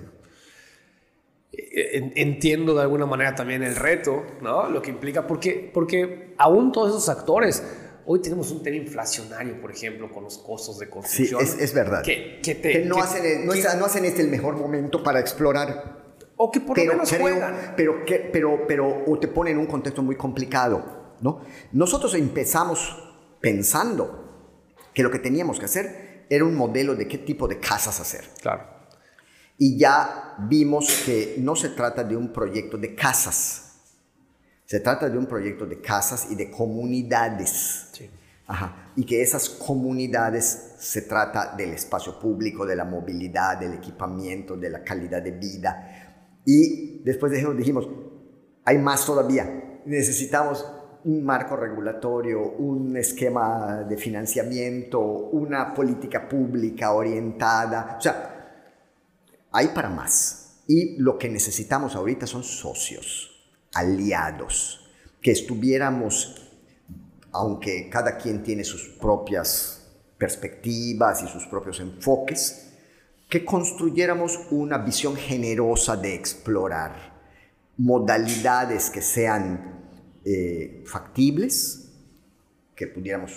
entiendo de alguna manera también el reto, ¿no? Lo que implica, porque, porque aún todos esos actores, hoy tenemos un tema inflacionario, por ejemplo, con los costos de construcción. Sí, es, verdad. Que, que, te, no, hacen, no, no, hacen este el mejor momento para explorar. O que por lo menos juegan. Pero, que, pero, pero o te ponen en un contexto muy complicado, ¿no? Nosotros empezamos pensando que lo que teníamos que hacer era un modelo de qué tipo de casas hacer. Claro. Y ya vimos que no se trata de un proyecto de casas, se trata de un proyecto de casas y de comunidades. Ajá. Y que esas comunidades se trata del espacio público, de la movilidad, del equipamiento, de la calidad de vida. Y después dijimos, hay más todavía. Necesitamos un marco regulatorio, un esquema de financiamiento, una política pública orientada. O sea, hay para más. Y lo que necesitamos ahorita son socios, aliados, que estuviéramos, aunque cada quien tiene sus propias perspectivas y sus propios enfoques, que construyéramos una visión generosa de explorar modalidades que sean eh, factibles, que pudiéramos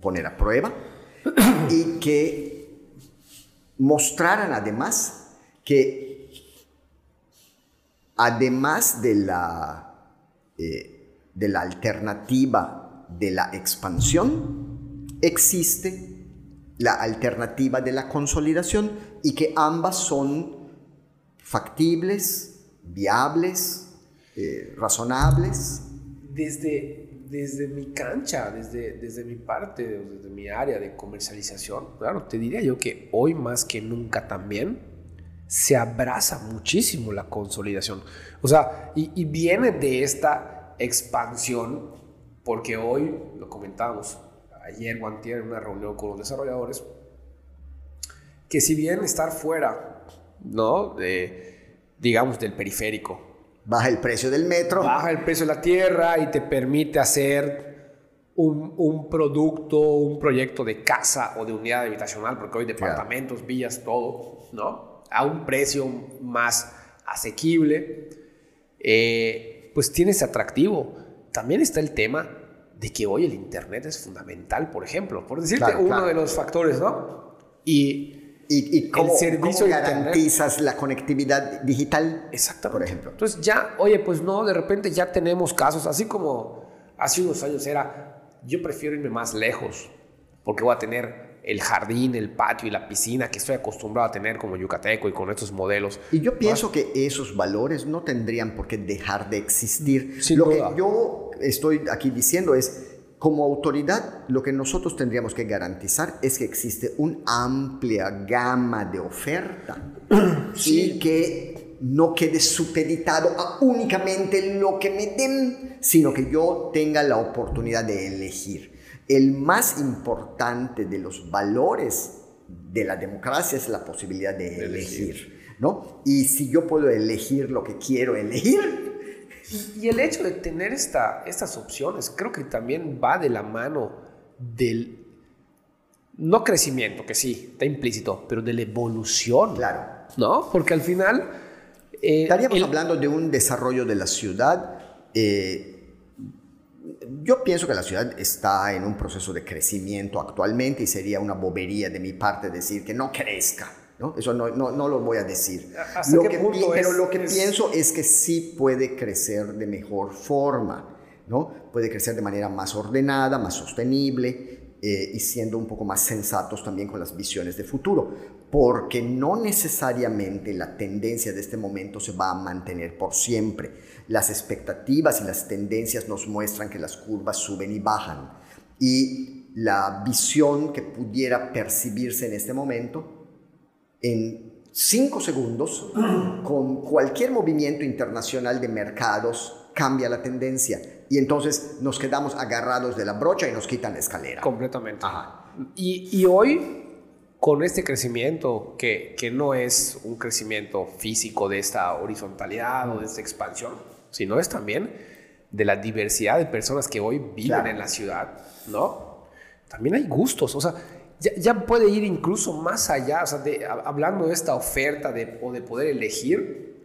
poner a prueba y que mostraran además que además de la, eh, de la alternativa de la expansión, existe la alternativa de la consolidación y que ambas son factibles, viables, eh, razonables. Desde, desde mi cancha, desde, desde mi parte, desde mi área de comercialización, claro, te diría yo que hoy más que nunca también se abraza muchísimo la consolidación. O sea, y, viene de esta expansión, porque hoy, lo comentábamos ayer o en una reunión con los desarrolladores, que si bien estar fuera, ¿no? De, digamos, del periférico. Baja el precio del metro. Baja el precio de la tierra y te permite hacer un, un, producto, un proyecto de casa o de unidad habitacional, porque hoy departamentos, villas, todo, ¿no? A un precio más asequible, eh, pues tiene ese atractivo. También está el tema de que hoy el Internet es fundamental, por ejemplo, por decirte uno de los factores, ¿no? Y, y, cómo, el servicio garantizas la conectividad digital, Exactamente. por ejemplo. Entonces ya, oye, pues no, de repente ya tenemos casos, así como hace unos años era, yo prefiero irme más lejos, porque voy a tener el jardín, el patio y la piscina que estoy acostumbrado a tener como yucateco y con estos modelos. Y yo pienso que esos valores no tendrían por qué dejar de existir. lo que yo estoy aquí diciendo es, como autoridad, lo que nosotros tendríamos que garantizar es que existe una amplia gama de oferta. Y que no quede supeditado a únicamente lo que me den, sino que yo tenga la oportunidad de elegir el más importante de los valores de la democracia es la posibilidad de, elegir, ¿no? Y si yo puedo elegir lo que quiero elegir... Y, el hecho de tener esta, estas opciones creo que también va de la mano del, no crecimiento, que sí, está implícito, pero de la evolución. Claro. ¿No? Porque al final... Eh, Estaríamos hablando de un desarrollo de la ciudad eh, yo pienso que la ciudad está en un proceso de crecimiento actualmente y sería una bobería de mi parte decir que no crezca. ¿no? Eso no, no, no lo voy a decir. Lo que, pero lo que pienso es que sí puede crecer de mejor forma. ¿no? Puede crecer de manera más ordenada, más sostenible eh, y siendo un poco más sensatos también con las visiones de futuro, porque no necesariamente la tendencia de este momento se va a mantener por siempre las expectativas y las tendencias nos muestran que las curvas suben y bajan. Y la visión que pudiera percibirse en este momento en cinco segundos, con cualquier movimiento internacional de mercados, cambia la tendencia. Y entonces nos quedamos agarrados de la brocha y nos quitan la escalera. Completamente. Y, y, hoy, con este crecimiento, que, que no es un crecimiento físico de esta horizontalidad o de esta expansión, sino es también de la diversidad de personas que hoy viven en la ciudad, ¿no? También hay gustos, o sea, ya, puede ir incluso más allá, o sea, de, hablando de esta oferta de, o de poder elegir.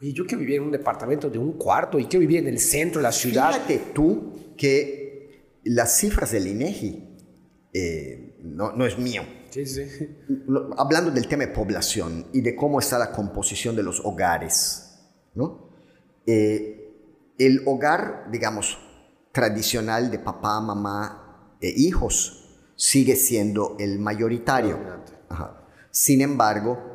Oye, yo quiero vivir en un departamento de un cuarto y quiero vivir en el centro de la ciudad. Fíjate tú que las cifras del INEGI eh, no, no, es mío. Sí, sí. Hablando del tema de población y de cómo está la composición de los hogares, ¿no? Eh, el hogar, digamos, tradicional de papá, mamá e hijos sigue siendo el mayoritario. Sin embargo,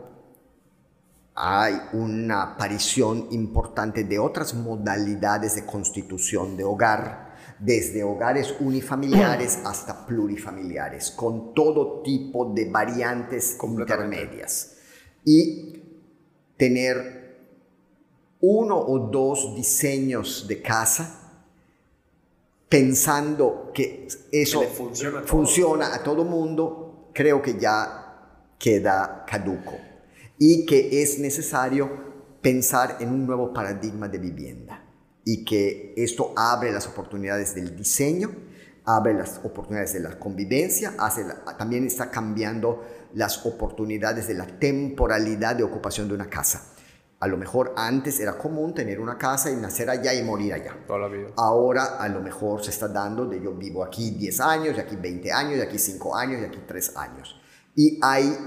hay una aparición importante de otras modalidades de constitución de hogar, desde hogares unifamiliares hasta plurifamiliares, con todo tipo de variantes intermedias. Y tener uno o dos diseños de casa pensando que eso funciona, a, todo. mundo, creo que ya queda caduco y que es necesario pensar en un nuevo paradigma de vivienda y que esto abre las oportunidades del diseño, abre las oportunidades de la convivencia, hace también está cambiando las oportunidades de la temporalidad de ocupación de una casa. A lo mejor antes era común tener una casa y nacer allá y morir allá. Toda la vida. Ahora a lo mejor se está dando de yo vivo aquí 10 años, y aquí 20 años, y aquí 5 años, y aquí 3 años. Y hay,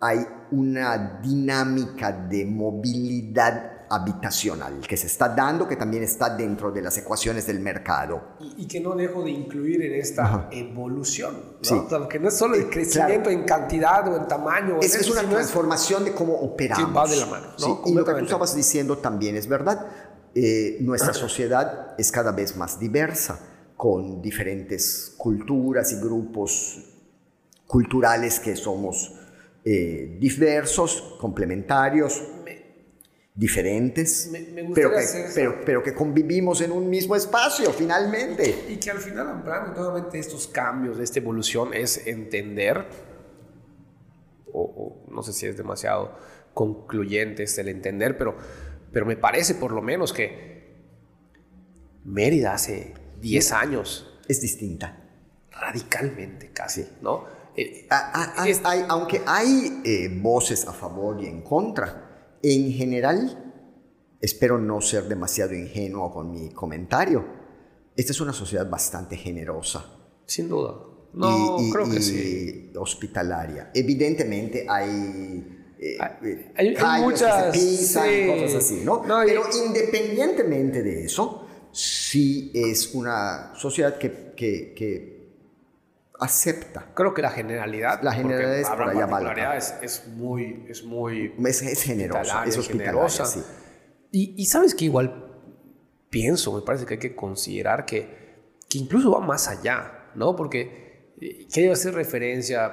hay una dinámica de movilidad habitacional que se está dando, que también está dentro de las ecuaciones del mercado. Y, que no dejo de incluir en esta evolución, ¿no? que no es solo el crecimiento en cantidad o en tamaño. Es, es una transformación de cómo operamos. Que va de la mano. y lo que tú estabas diciendo también es verdad. Eh, nuestra sociedad es cada vez más diversa, con diferentes culturas y grupos culturales que somos eh, diversos, complementarios, diferentes, pero, que, pero, pero, que convivimos en un mismo espacio finalmente. Y que, al final, hablando nuevamente estos cambios, esta evolución, es entender, o, no sé si es demasiado concluyente es el entender, pero, pero me parece por lo menos que Mérida hace 10 años es distinta. Radicalmente casi, ¿no? Eh, hay, aunque hay eh, voces a favor y en contra, en general, espero no ser demasiado ingenuo con mi comentario, esta es una sociedad bastante generosa. Sin duda. No, creo que sí. Hospitalaria. Evidentemente hay eh, hay, muchas cosas así, ¿no? Pero independientemente de eso, sí es una sociedad que, que acepta. Creo que la generalidad, la generalidad es, allá es, es, muy, es muy es, generosa, es hospitalaria, sí. y, y, sabes que igual pienso, me parece que hay que considerar que, que incluso va más allá, ¿no? Porque eh, quiero hacer referencia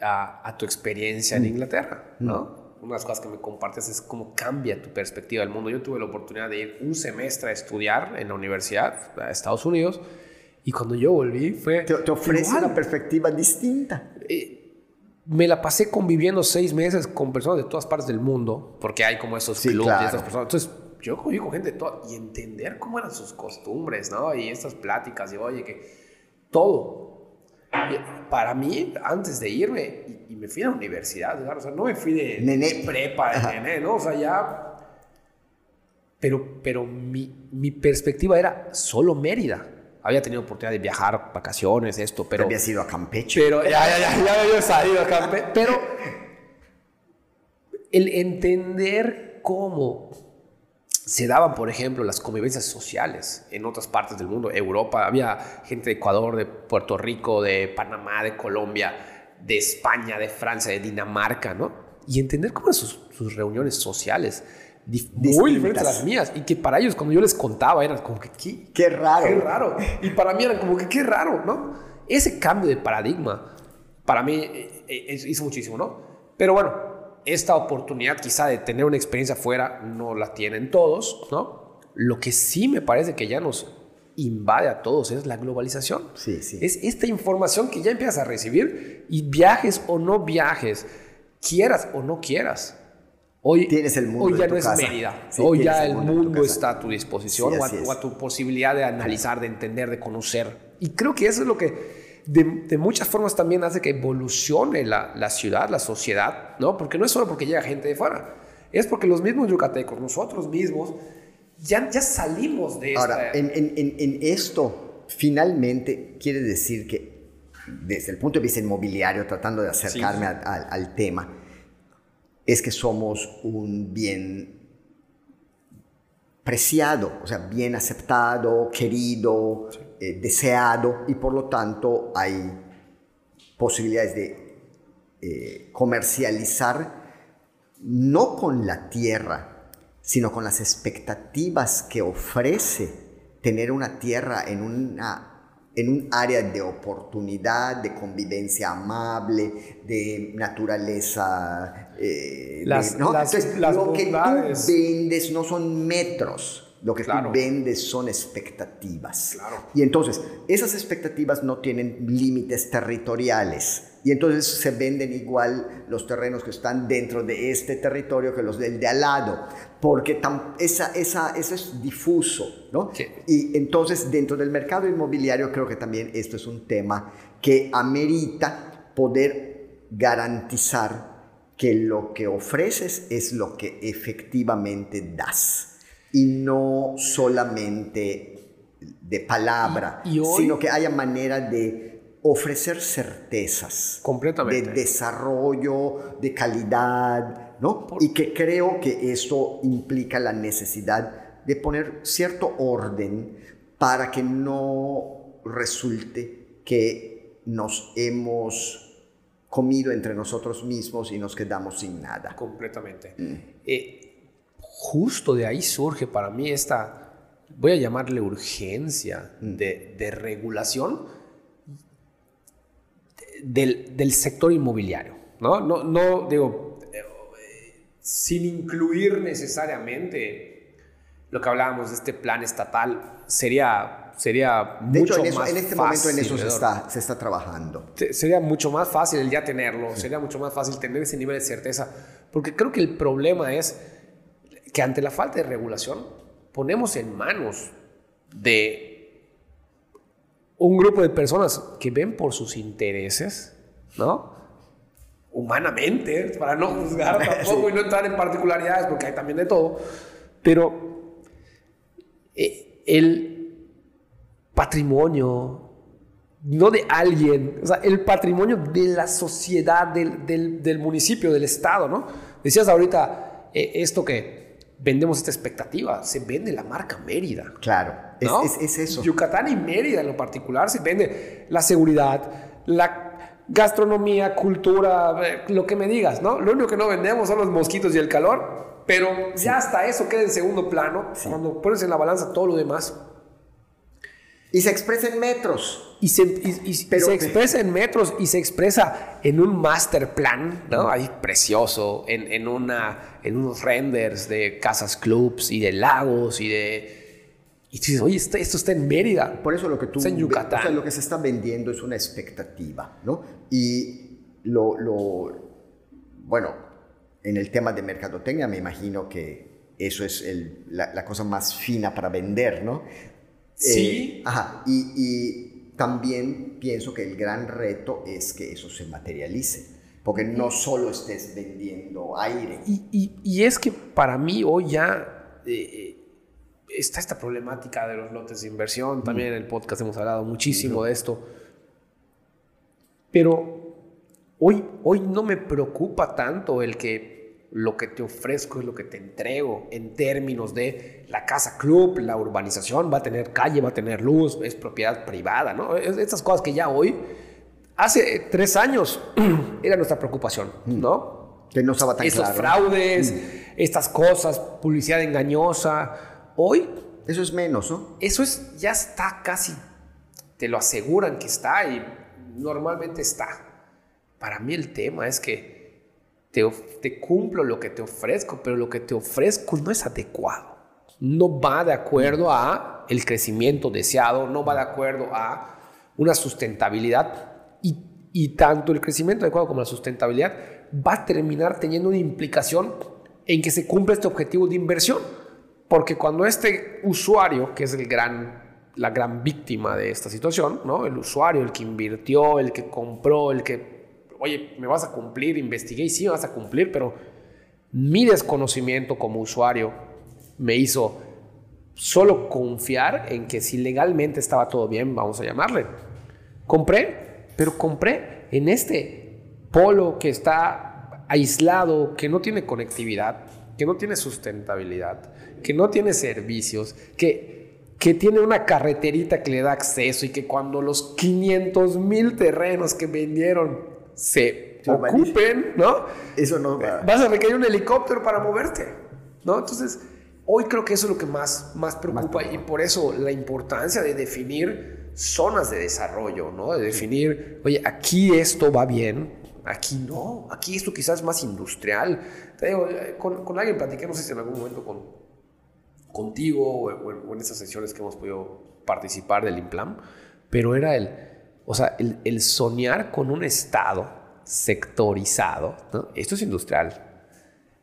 a, a tu experiencia en mm. Inglaterra, ¿no? Mm. Una de las cosas que me compartes es cómo cambia tu perspectiva del mundo. Yo tuve la oportunidad de ir un semestre a estudiar en la universidad a Estados Unidos y cuando yo volví fue... Te, te ofrece una perspectiva distinta. Eh, me la pasé conviviendo seis meses con personas de todas partes del mundo, porque hay como esos clubes de esas personas. Entonces, yo conviví con gente de toda, y entender cómo eran sus costumbres, ¿no? Y estas pláticas, y oye, que todo. para mí, antes de irme, y, me fui a la universidad, o sea, no me fui de, nené. prepa, de nené, ¿no? O sea, ya... Pero, pero mi, mi perspectiva era solo Mérida había tenido oportunidad de viajar, vacaciones, esto, pero... Había ido a Campeche. Pero ya, ya, ya, ya había salido a Campeche. Pero el entender cómo se daban, por ejemplo, las convivencias sociales en otras partes del mundo, Europa, había gente de Ecuador, de Puerto Rico, de Panamá, de Colombia, de España, de Francia, de Dinamarca, ¿no? Y entender cómo eran sus, sus reuniones sociales muy diferentes a las mías. Y que para ellos, cuando yo les contaba, eran como que, ¿qué? Qué raro. Qué raro. Y para mí eran como que, qué raro, ¿no? Ese cambio de paradigma para mí eh, eh, hizo muchísimo, ¿no? Pero bueno, esta oportunidad quizá de tener una experiencia fuera no la tienen todos, ¿no? Lo que sí me parece que ya nos invade a todos es la globalización. Sí, sí. Es esta información que ya empiezas a recibir y viajes o no viajes, quieras o no quieras. Hoy, tienes el mundo hoy ya en tu no es casa. Mérida. Sí, hoy ya el mundo mundo está a tu disposición Sí, o, a, es. o a tu posibilidad de analizar, de entender, de conocer. Y creo que eso es lo que de, de muchas formas también hace que evolucione la, la ciudad, la sociedad, ¿no? Porque no es solo porque llega gente de fuera, es porque los mismos yucatecos, nosotros mismos, ya, ya salimos de Ahora, esta... en, en- en- esto, finalmente, quiere decir que, desde el punto de vista inmobiliario, tratando de acercarme Sí. al- al- al tema, es que somos un bien preciado, o sea, bien aceptado, querido, eh, deseado, y por lo tanto hay posibilidades de eh, comercializar no con la tierra, sino con las expectativas que ofrece tener una tierra en, una, en un área de oportunidad, de convivencia amable, de naturaleza. eh, de- Las- ¿no? las- Entonces, las lo que tú vendes no son metros. Lo que Claro. tú vendes son expectativas. Claro. Y entonces, esas expectativas no tienen límites territoriales. Y entonces se venden igual los terrenos que están dentro de este territorio que los del de al lado, porque tam- esa, esa, eso es difuso, ¿no? Sí. Y entonces dentro del mercado inmobiliario creo que también esto es un tema que amerita poder garantizar que lo que ofreces es lo que efectivamente das y no solamente de palabra, Y- y hoy- sino que haya manera de ofrecer certezas Completamente. de desarrollo, de calidad, ¿no? Y que creo que esto implica la necesidad de poner cierto orden para que no resulte que nos hemos comido entre nosotros mismos y nos quedamos sin nada. Completamente. Mm. Eh, justo de ahí surge para mí esta, voy a llamarle urgencia Mm. de, de regulación del, del sector inmobiliario. No, no, no digo, eh, sin incluir necesariamente lo que hablábamos de este plan estatal, sería, sería De mucho hecho, en, eso- más en este momento en eso se fácil, está, se está trabajando. sería mucho más fácil el ya tenerlo, sería mucho más fácil tener ese nivel de certeza, porque creo que el problema es que ante la falta de regulación ponemos en manos de un grupo de personas que ven por sus intereses, ¿no? Humanamente, para no juzgar tampoco y no entrar en particularidades, porque hay también de todo, pero eh, el patrimonio, no de alguien, o sea, el patrimonio de la sociedad, del, del- del municipio, del estado, ¿no? Decías ahorita eh, esto que vendemos esta expectativa, se vende la marca Mérida. Claro, es, ¿no? es- es eso. Yucatán y Mérida en lo particular se vende la seguridad, la gastronomía, cultura, eh, lo que me digas, ¿no? Lo único que no vendemos son los mosquitos y el calor, pero ya hasta eso queda en segundo plano. Cuando pones en la balanza todo lo demás, Y se expresa en metros. y se, y- y- y Pero- se expresa en metros y se expresa en un master plan, ¿no? Ahí precioso, en, en, una, en unos renders de casas clubs y de lagos y de... Y tú dices, oye, esto, esto está en Mérida. Por eso lo que tú Está en Yucatán. o sea, lo que se está vendiendo es una expectativa, ¿no? Y lo, lo- bueno, en el tema de mercadotecnia me imagino que eso es el- la, la cosa más fina para vender, ¿no? Sí. Eh, ajá. Y, y también pienso que el gran reto es que eso se materialice, porque no solo estés vendiendo aire. Y, y- y es que para mí hoy ya eh, eh, está esta problemática de los lotes de inversión. También en el podcast hemos hablado muchísimo de esto. Pero hoy, hoy no me preocupa tanto el que lo que te ofrezco es lo que te entrego en términos de la casa club, la urbanización, va a tener calle, va a tener luz, es propiedad privada, ¿no? Es- Estas cosas que ya hoy, hace tres años, era nuestra preocupación, ¿no? Que no estaba tan Estos claro. fraudes, estas cosas, publicidad engañosa. Hoy, Eso es menos, ¿no? eso es, ya está casi, te lo aseguran que está y normalmente está. Para mí el tema es que te, te cumplo lo que te ofrezco, pero lo que te ofrezco no es adecuado. No va de acuerdo a el crecimiento deseado, no va de acuerdo a una sustentabilidad y, y tanto el crecimiento adecuado como la sustentabilidad va a terminar teniendo una implicación en que se cumpla este objetivo de inversión. Porque cuando este usuario, que es el gran la gran víctima de esta situación, ¿no? El usuario, el que invirtió, el que compró, el que, oye, me vas a cumplir, investigué y sí me vas a cumplir, pero mi desconocimiento como usuario me hizo solo confiar en que si legalmente estaba todo bien, vamos a llamarle. Compré, pero compré en este polo que está aislado, que no tiene conectividad, que no tiene sustentabilidad, que no tiene servicios, que que tiene una carreterita que le da acceso y que cuando los 500 mil terrenos que vendieron se ocupen, ¿no? Eso no va. Vas a requerir un helicóptero para moverte, ¿no? Entonces, hoy creo que eso es lo que más, más preocupa y por eso la importancia de definir zonas de desarrollo, ¿no? De definir, oye, aquí esto va bien, aquí no, aquí esto quizás es más industrial. Te digo, eh, con, con alguien platiqué, no sé si en algún momento con contigo o, en esas sesiones que hemos podido participar del IMPLAM, pero era el, o sea, el, soñar con un estado sectorizado. Esto es industrial,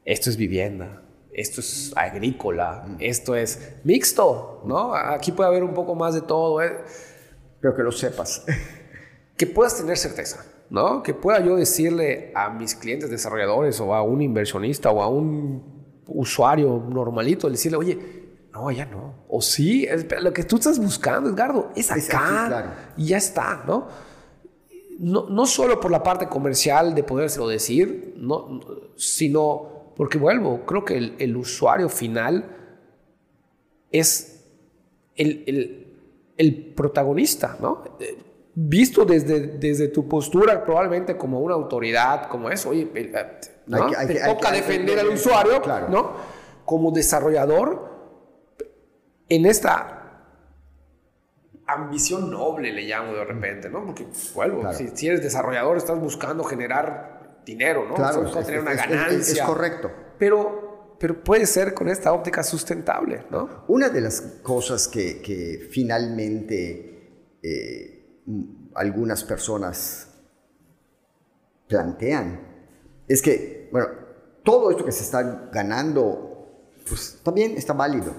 esto es vivienda, esto es agrícola, mm. esto es mixto, ¿no? Aquí puede haber un poco más de todo. ¿eh? Pero que lo sepas. Que puedas tener certeza, ¿no? Que pueda yo decirle a mis clientes desarrolladores o a un inversionista o a un usuario normalito, decirle, oye, no, ya no. O sí, lo que tú estás buscando, Edgardo, es acá. Y ya está, ¿no? ¿no? No solo por la parte comercial de podérselo decir, no, sino porque vuelvo, creo que el, usuario final es el, el, protagonista, ¿no? Visto desde, desde tu postura, probablemente como una autoridad, como eso, oye, te toca defender al usuario, ¿no? Como desarrollador, en esta ambición noble, le llamo de repente, ¿no? Porque, vuelvo, si, eres desarrollador, estás buscando generar dinero, ¿no? Claro, es, tener una ganancia. Es, correcto. Pero, pero puede ser con esta óptica sustentable, ¿no? Una de las cosas que, finalmente eh, algunas personas plantean es que, bueno, todo esto que se está ganando, pues también está válido,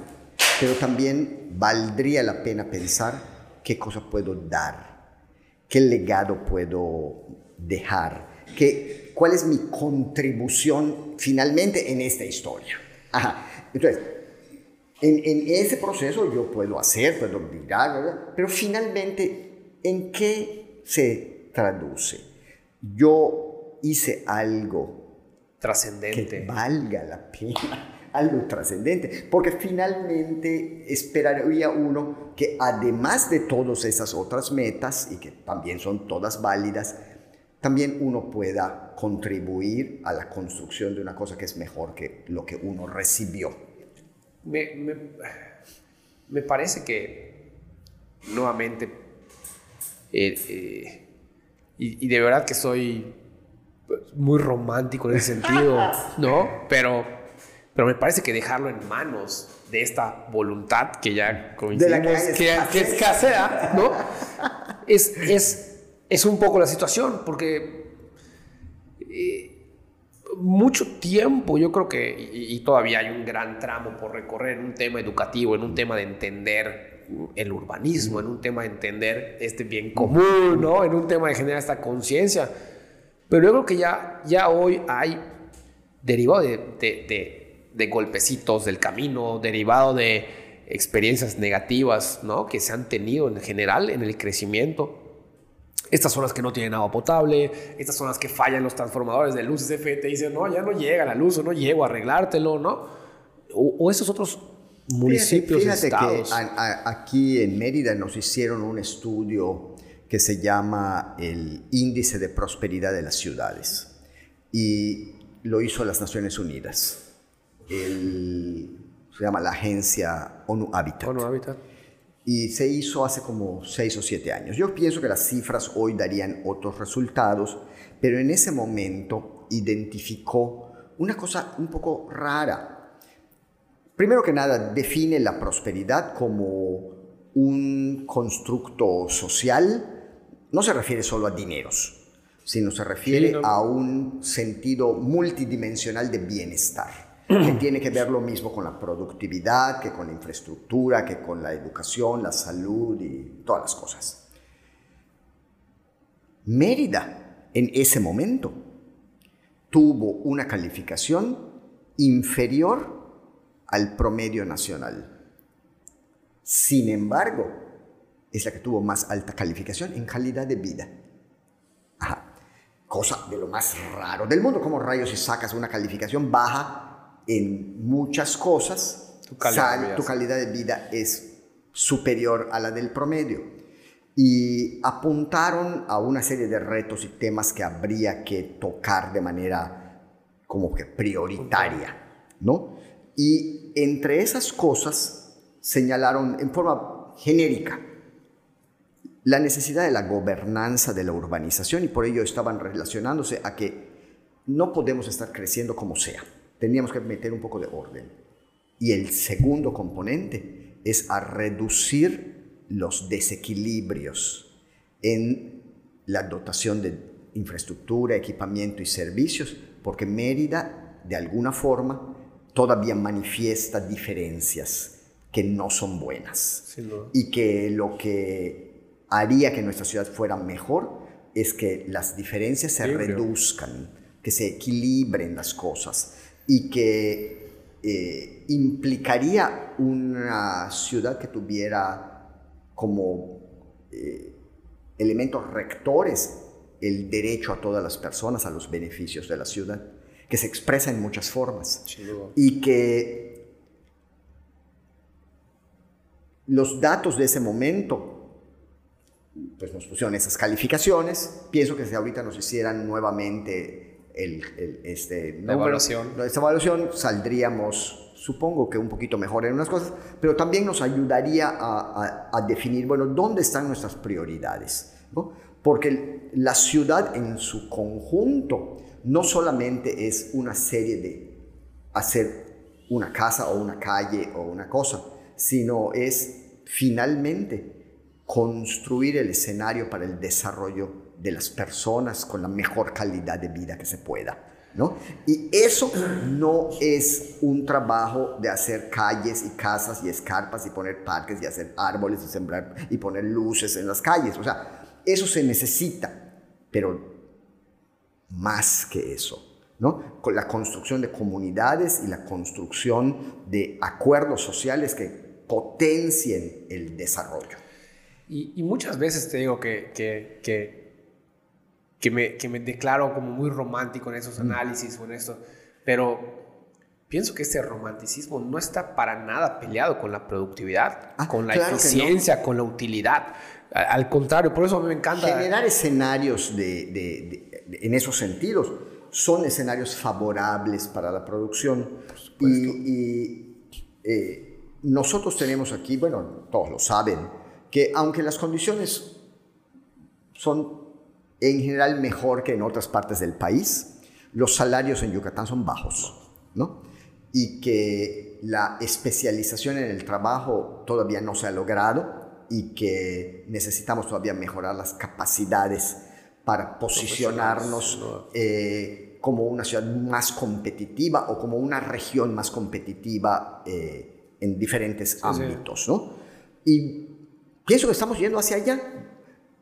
pero también valdría la pena pensar qué cosa puedo dar, qué legado puedo dejar, qué, cuál es mi contribución finalmente en esta historia. Entonces, en, en, ese proceso yo puedo hacer, puedo mirar, pero finalmente, ¿en qué se traduce? Yo hice algo trascendente. Que valga la pena, algo trascendente. Porque finalmente esperaría uno que además de todas esas otras metas, y que también son todas válidas, también uno pueda contribuir a la construcción de una cosa que es mejor que lo que uno recibió. Me, me, parece que nuevamente, eh, eh, y, y de verdad que soy muy romántico en ese sentido, ¿no? Pero, pero me parece que dejarlo en manos de esta voluntad que ya coincidimos que, que, escasea, ¿no? Es, es, es un poco la situación, porque eh, mucho tiempo yo creo que, y, todavía hay un gran tramo por recorrer en un tema educativo, en un tema de entender el urbanismo, en un tema de entender este bien común, ¿no? En un tema de generar esta conciencia pero yo creo que ya, ya hoy hay, derivado de, golpecitos del camino, derivado de experiencias negativas ¿no? que se han tenido en general en el crecimiento. Estas son las que no tienen agua potable, estas son las que fallan los transformadores de luz te dicen, no, ya no llega la luz o no llego a arreglártelo, ¿no? O, esos otros municipios, fíjate, que aquí en Mérida nos hicieron un estudio que se llama el Índice de Prosperidad de las Ciudades y lo hizo las Naciones Unidas. Se llama la agencia ONU Habitat. ONU Habitat. y se hizo hace como seis o siete años. Yo pienso que las cifras hoy darían otros resultados, pero en ese momento identificó una cosa un poco rara. Primero que nada, define la prosperidad como un constructo social, no se refiere solo a dineros, sino se refiere a un sentido multidimensional de bienestar que tiene que ver lo mismo con la productividad, que con la infraestructura, que con la educación, la salud y todas las cosas. Mérida, en ese momento, tuvo una calificación inferior al promedio nacional. Sin embargo, es la que tuvo más alta calificación en calidad de vida. Cosa de lo más raro del mundo. ¿Cómo rayos si sacas una calificación baja en muchas cosas, tu calidad, de vida es superior a la del promedio. Y apuntaron a una serie de retos y temas que habría que tocar de manera como que prioritaria, ¿no? Y entre esas cosas señalaron en forma genérica la necesidad de la gobernanza de la urbanización y por ello estaban relacionándose a que no podemos estar creciendo como sea teníamos que meter un poco de orden. Y el segundo componente es a reducir los desequilibrios en la dotación de infraestructura, equipamiento y servicios, porque Mérida, de alguna forma, todavía manifiesta diferencias que no son buenas. Y que lo que haría que nuestra ciudad fuera mejor es que las diferencias se reduzcan, que se equilibren las cosas y que eh, implicaría una ciudad que tuviera como eh, elementos rectores el derecho a todas las personas a los beneficios de la ciudad, que se expresa en muchas formas. Y que los datos de ese momento pues nos pusieron esas calificaciones, pienso que si ahorita nos hicieran nuevamente el, este, la evaluación. Esta evaluación saldríamos, supongo que un poquito mejor en unas cosas, pero también nos ayudaría a, a, definir, bueno, dónde están nuestras prioridades. ¿no? Porque la ciudad en su conjunto no solamente es una serie de hacer una casa o una calle o una cosa, sino es finalmente construir el escenario para el desarrollo de las personas con la mejor calidad de vida que se pueda. ¿no? Y eso no es un trabajo de hacer calles y casas y escarpas y poner parques y hacer árboles y sembrar y poner luces en las calles. O sea, eso se necesita, pero más que eso. ¿no? Con la construcción de comunidades y la construcción de acuerdos sociales que potencien el desarrollo. Y, muchas veces te digo que, que, que que me, que me declaro como muy romántico en esos mm. análisis o en esto, pero pienso que este romanticismo no está para nada peleado con la productividad, ah, con la eficiencia, con la utilidad. Al contrario, por eso a mí me encanta. Generar escenarios de, de, en esos sentidos son escenarios favorables para la producción. Y, eh, nosotros tenemos aquí, bueno, todos lo saben, que aunque las condiciones son en general mejor que en otras partes del país. Los salarios en Yucatán son bajos, ¿no? Y que la especialización en el trabajo todavía no se ha logrado y que necesitamos todavía mejorar las capacidades para posicionarnos eh, como una ciudad más competitiva o como una región más competitiva eh, en diferentes ámbitos, ¿no? Y pienso que estamos yendo hacia allá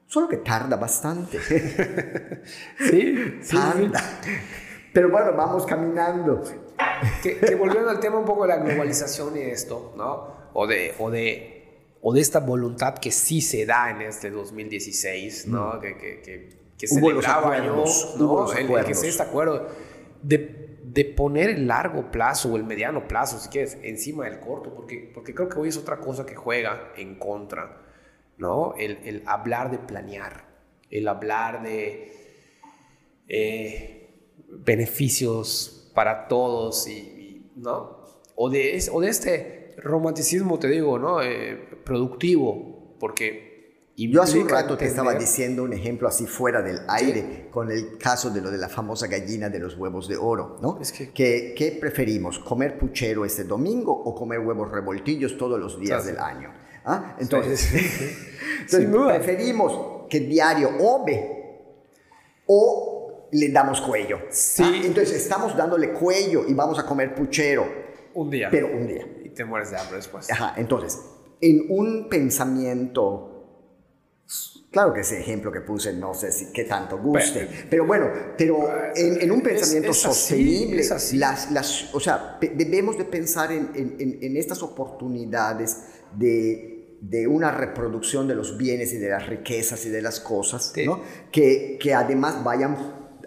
Solo que tarda bastante. sí, sí, tarda. Pero bueno, vamos caminando. Que, volviendo al tema un poco de la globalización y esto, ¿no? O de, o de, o de esta voluntad que sí se da en este 2016, ¿no? Mm. Que, que, que, que celebraba yo, ¿no? El, el, que se este acuerdo de, de poner el largo plazo o el mediano plazo, si quieres, encima del corto, porque, porque creo que hoy es otra cosa que juega en contra ¿no? El, hablar de planear, el hablar de eh, beneficios para todos, y, ¿no? O de, o de este romanticismo, te digo, ¿no? Eh, productivo, porque... Yo hace un rato te estaba diciendo un ejemplo así fuera del aire con el caso de lo de la famosa gallina de los huevos de oro, ¿no? Es que- ¿Qué preferimos? ¿Comer puchero este domingo o comer huevos revoltillos todos los días Claro. del año? ¿Ah? Entonces, Sí, entonces, Sin duda. preferimos que diario ove o le damos cuello. Sí. Ah, Entonces estamos dándole cuello y vamos a comer puchero, Un día. pero un día. Y te mueres de hambre después. Ajá, entonces, en un pensamiento, claro que ese ejemplo que puse no sé si qué tanto guste, pero, bueno, pero en, en un Es- pensamiento es así, sostenible, es así. Las, las, o sea, debemos de pensar en, en- en- en estas oportunidades de, de una reproducción de los bienes y de las riquezas y de las cosas, Sí. ¿no? que, que además vayan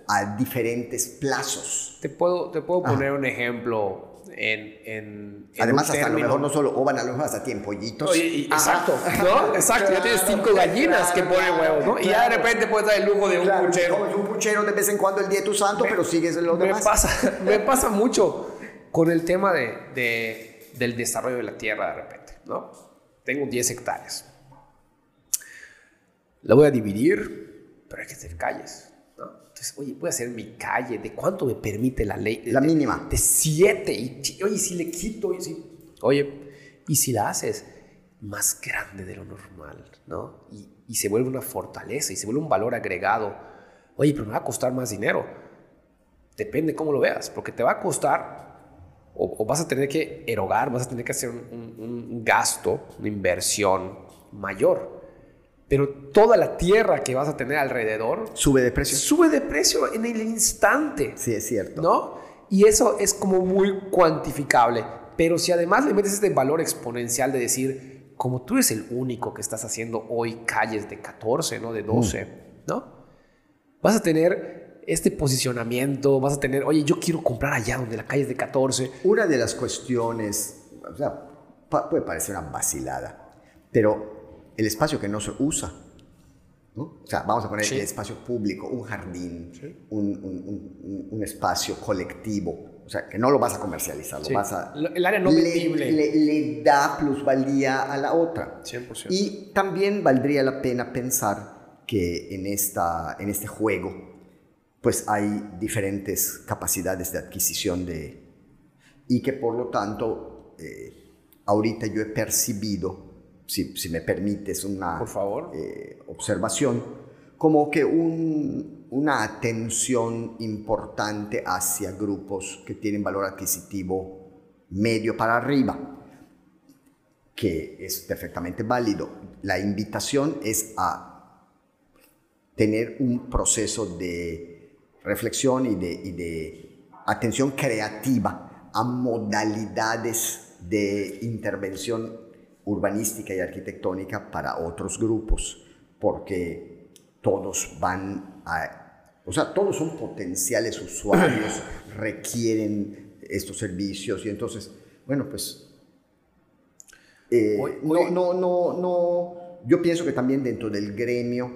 a diferentes plazos. Te puedo, te puedo Ajá. poner un ejemplo en, en, Además, hasta a lo mejor no solo ovan a lo mejor hasta tienen pollitos. Oye, y- Ajá. exacto, ¿no? Exacto, ya tienes Claro, cinco gallinas que claro, ponen huevos, ¿no? Y ya de claro. repente puedes dar el lujo de un Claro, puchero. un puchero de vez en cuando el día de tu santo, pero sigues en lo me demás. pasa, me pasa mucho con el tema de, de- del desarrollo de la tierra de repente, ¿no? Tengo 10 hectáreas. La voy a dividir, pero hay que hacer calles, ¿no? Entonces, oye, voy a hacer mi calle. ¿De cuánto me permite la ley? La De- mínima. De 7. Y, oye, si le quito, y si- oye, y si la haces más grande de lo normal, ¿no? Y, y se vuelve una fortaleza y se vuelve un valor agregado. Oye, pero me va a costar más dinero. Depende cómo lo veas, porque te va a costar o, o vas a tener que erogar, vas a tener que hacer un, un- un gasto, una inversión mayor. Pero toda la tierra que vas a tener alrededor Sube de precio. sube de precio en el instante, Sí, es cierto. ¿no? Y eso es como muy cuantificable. Pero si además le metes este valor exponencial de decir, como tú eres el único que estás haciendo hoy calles de 14, ¿no? De 12, ¿no? Vas a tener este posicionamiento, vas a tener, oye, yo quiero comprar allá donde la calle es de 14. Una de las cuestiones, o sea, pa- puede parecer una vacilada, pero el espacio que no se usa, ¿no? O sea, vamos a poner Sí. el espacio público, un jardín, un, un- un- un- un espacio colectivo, o sea, que no lo vas a comercializar, Sí. lo vas a... El área no le, le- le da plusvalía a la otra. 100%. Y también valdría la pena pensar que en, esta, en este juego, pues hay diferentes capacidades de adquisición de... Y que por lo tanto, eh, ahorita yo he percibido, si, si me permites una Por favor. eh, observación, como que un- una atención importante hacia grupos que tienen valor adquisitivo medio para arriba que es perfectamente válido. La invitación es a tener un proceso de reflexión y de, y de atención creativa a modalidades de intervención urbanística y arquitectónica para otros grupos, porque todos van a, o sea, todos son potenciales usuarios, requieren estos servicios y entonces, bueno, pues eh, no, no, no, no. Yo pienso que también dentro del gremio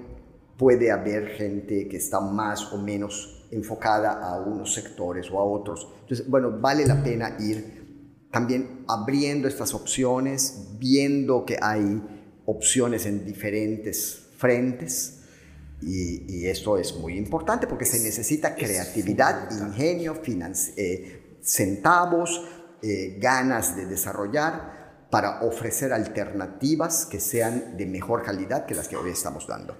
puede haber gente que está más o menos enfocada a unos sectores o a otros. Entonces, bueno, vale la pena ir también abriendo estas opciones, viendo que hay opciones en diferentes frentes. Y, y esto es muy importante porque se necesita creatividad, ingenio, eh, centavos, eh, ganas de desarrollar para ofrecer alternativas que sean de mejor calidad que las que hoy estamos dando.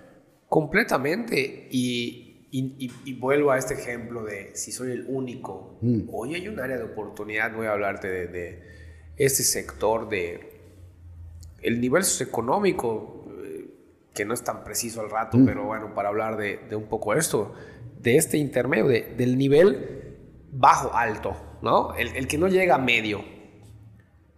Completamente. Y, y- y- y vuelvo a este ejemplo de si soy el único. Mm. Hoy hay un área de oportunidad. Voy a hablarte de, de este sector de el nivel socioeconómico, eh, que no es tan preciso al rato, Mm. pero bueno, para hablar de, de un poco esto, de este intermedio, de- del nivel bajo-alto, ¿no? El, el que no llega a medio,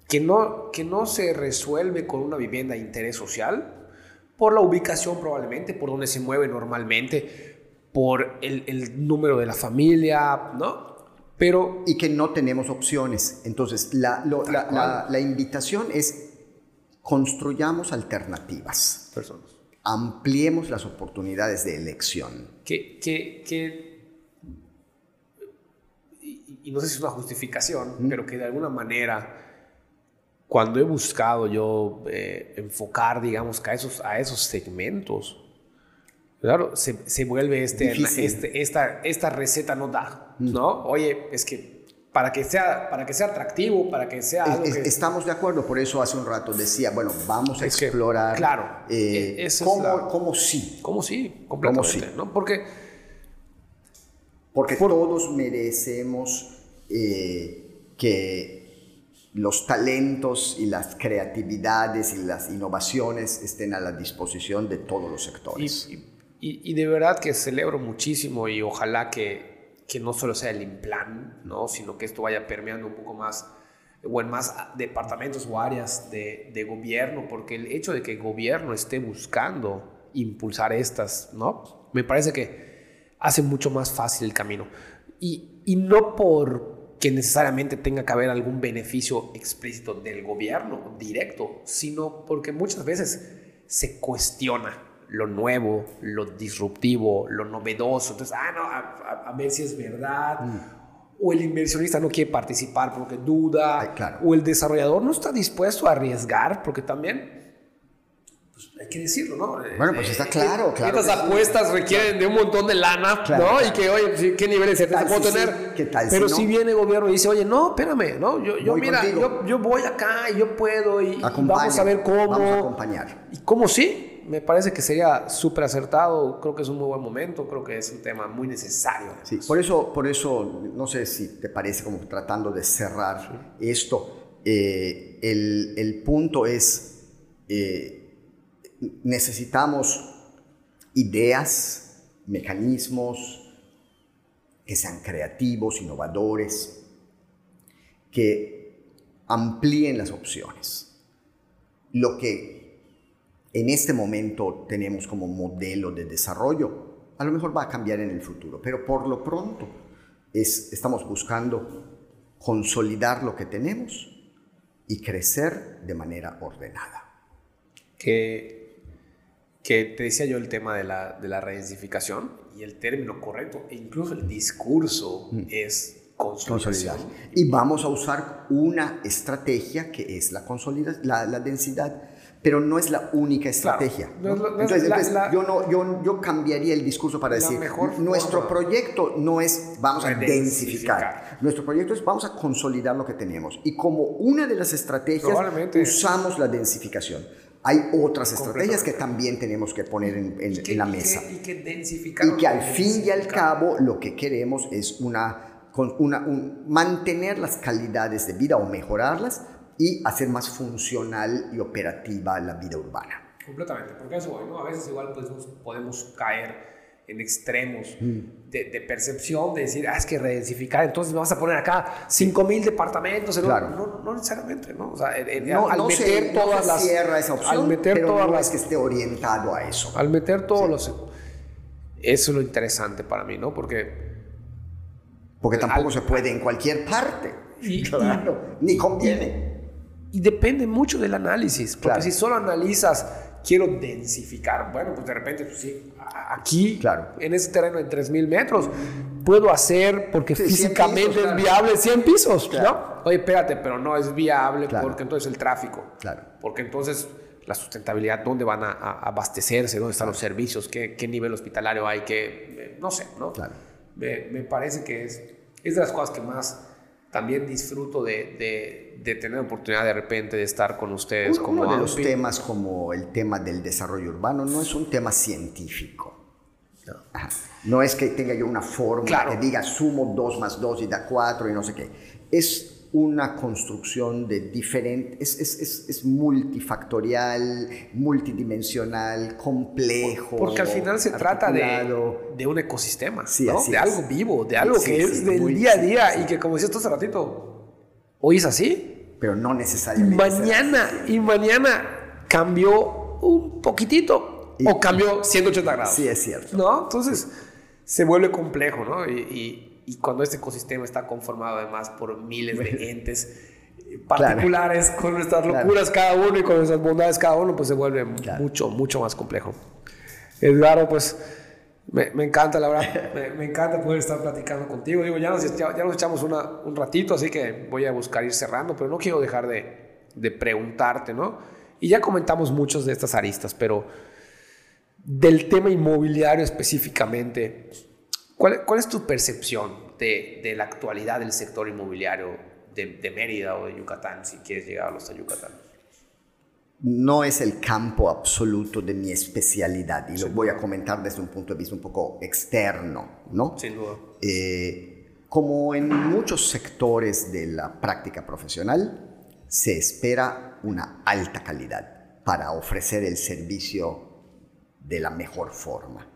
que no, que no se resuelve con una vivienda de interés social, por la ubicación probablemente, por donde se mueve normalmente, por el, el número de la familia, ¿no? Pero Y que no tenemos opciones. Entonces, la, lo- la- la- la invitación es construyamos alternativas, personas ampliemos las oportunidades de elección. que, que, que y, y no sé si es una justificación, pero que de alguna manera cuando he buscado yo eh, enfocar, digamos, a esos, a esos segmentos, claro, se, se vuelve este, este, esta, esta receta no da, mm. ¿no? Oye, es que para que sea, para que sea atractivo, para que sea algo que... Estamos de acuerdo, por eso hace un rato decía, bueno, vamos a explorar... claro, eh, e-, cómo, cómo, sí. Cómo sí, completamente, ¿no? Porque... Porque todos merecemos eh, que los talentos y las creatividades y las innovaciones estén a la disposición de todos los sectores. y de verdad que celebro muchísimo y ojalá que que no solo sea el implant, ¿no? sino que esto vaya permeando un poco más o en más departamentos o áreas de, de, gobierno, porque el hecho de que el gobierno esté buscando impulsar estas, ¿no? Me parece que hace mucho más fácil el camino. Y, y no porque necesariamente tenga que haber algún beneficio explícito del gobierno directo, sino porque muchas veces se cuestiona lo nuevo, lo disruptivo, lo novedoso. Entonces, ah, no, a, ver si es verdad. Mm. O el inversionista no quiere participar porque duda. O el desarrollador no está dispuesto a arriesgar porque también pues, hay que decirlo, ¿no? Bueno, pues está claro, claro. Estas apuestas requieren de un montón de lana, ¿no? Y que, oye, ¿qué niveles de certeza puedo tener? ¿Qué tal Pero si, viene el gobierno y dice, oye, no, espérame, ¿no? Yo, yo mira, yo, yo, voy acá y yo puedo y, vamos a ver cómo. Vamos a acompañar. ¿Y cómo sí? Me parece que sería súper acertado, creo que es un muy buen momento, creo que es un tema muy necesario. Sí, por eso, por eso no sé si te parece como tratando de cerrar esto, eh, el, el, punto es, eh, necesitamos ideas, mecanismos que sean creativos, innovadores, que amplíen las opciones. Lo que en este momento tenemos como modelo de desarrollo. A lo mejor va a cambiar en el futuro, pero por lo pronto es, estamos buscando consolidar lo que tenemos y crecer de manera ordenada. Que, que te decía yo el tema de la, de la redensificación y el término correcto, e incluso el discurso mm. es consolidación. Y vamos a usar una estrategia que es la, consolidación, la, la densidad pero no es la única estrategia. entonces, yo, no, yo, yo, cambiaría el discurso para decir, nuestro proyecto no es vamos a densificar. nuestro proyecto es vamos a consolidar lo que tenemos. Y como una de las estrategias usamos la densificación. Hay otras estrategias que también tenemos que poner en, en, la mesa. Y que, densificar y que al fin y al cabo lo que queremos es una, una mantener las calidades de vida o mejorarlas, y hacer más funcional y operativa la vida urbana. Completamente, porque eso, ¿no? a veces igual pues, podemos caer en extremos mm. de, percepción, de decir, ah, es que redensificar, entonces vamos a poner acá 5.000 departamentos. Claro. No, no, necesariamente, ¿no? O sea, no, al meter todas las... cierra esa opción, al meter pero todas no las, es que esté orientado a eso. Al meter todos los... Eso es lo interesante para mí, ¿no? Porque... Porque tampoco se puede en cualquier parte. Y, claro, ni conviene. Y depende mucho del análisis, porque si solo analizas, quiero densificar, bueno, pues de repente, pues sí, aquí, claro. en ese terreno de 3.000 metros, puedo hacer, porque físicamente es viable, 100 pisos, ¿no? Oye, espérate, pero no es viable porque entonces el tráfico, claro. porque entonces la sustentabilidad, dónde van a, abastecerse, dónde están los servicios, ¿Qué, qué, nivel hospitalario hay, qué, no sé, ¿no? Claro. Me, me, parece que es, es de las cosas que más también disfruto de, de, tener oportunidad de repente de estar con ustedes. Uno, como uno de los temas como el tema del desarrollo urbano no es un tema científico. No, es que tenga yo una fórmula que diga sumo 2 más 2 y da 4 y no sé qué. Es una construcción de diferentes, es, es, es, multifactorial, multidimensional, complejo. Porque al final se trata de, de, un ecosistema, ¿no? de algo vivo, de algo que es del día a día y que como decías tú hace ratito, hoy es así. Pero no necesariamente. Mañana y mañana cambió un poquitito o cambió 180 grados. Sí, es cierto. ¿No? Entonces se vuelve complejo, ¿no? y y cuando este ecosistema está conformado además por miles de entes eh, particulares con nuestras locuras cada uno y con nuestras bondades cada uno, pues se vuelve mucho, mucho más complejo. Edgardo, pues me, me encanta, la verdad, me, encanta poder estar platicando contigo. Digo, ya nos, ya, nos echamos una, un ratito, así que voy a buscar ir cerrando, pero no quiero dejar de, de preguntarte, ¿no? Y ya comentamos muchos de estas aristas, pero del tema inmobiliario específicamente, ¿cuál, cuál es tu percepción de, de, la actualidad del sector inmobiliario de, de, Mérida o de Yucatán, si quieres llegar hasta Yucatán? No es el campo absoluto de mi especialidad y lo voy a comentar desde un punto de vista un poco externo, ¿no? Sin duda. Eh, como en muchos sectores de la práctica profesional, se espera una alta calidad para ofrecer el servicio de la mejor forma.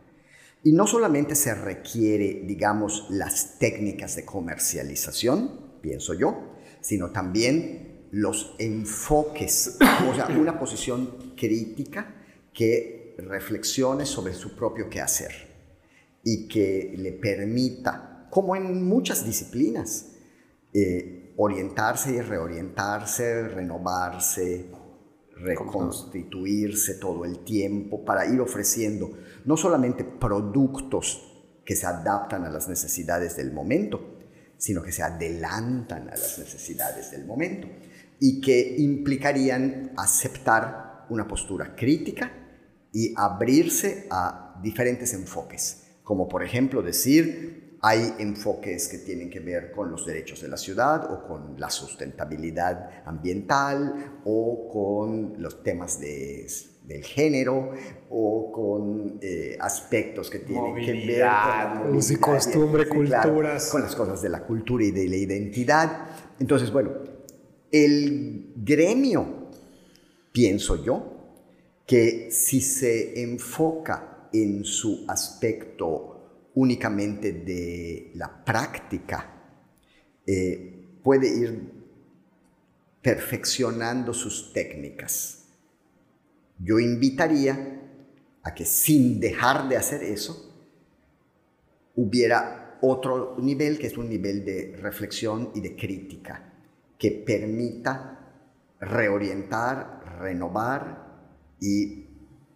Y no solamente se requiere, digamos, las técnicas de comercialización, pienso yo, sino también los enfoques, o sea, una posición crítica que reflexione sobre su propio quehacer y que le permita, como en muchas disciplinas, eh, orientarse y reorientarse, renovarse, reconstituirse todo el tiempo para ir ofreciendo no solamente productos que se adaptan a las necesidades del momento, sino que se adelantan a las necesidades del momento y que implicarían aceptar una postura crítica y abrirse a diferentes enfoques, como por ejemplo decir, hay enfoques que tienen que ver con los derechos de la ciudad o con la sustentabilidad ambiental o con los temas de, del género o con eh, aspectos que tienen que ver con la y costumbre, culturas. con las cosas de la cultura y de la identidad. Entonces, bueno, el gremio, pienso yo, que si se enfoca en su aspecto únicamente de la práctica, eh, puede ir perfeccionando sus técnicas. Yo invitaría a que sin dejar de hacer eso, hubiera otro nivel que es un nivel de reflexión y de crítica que permita reorientar, renovar y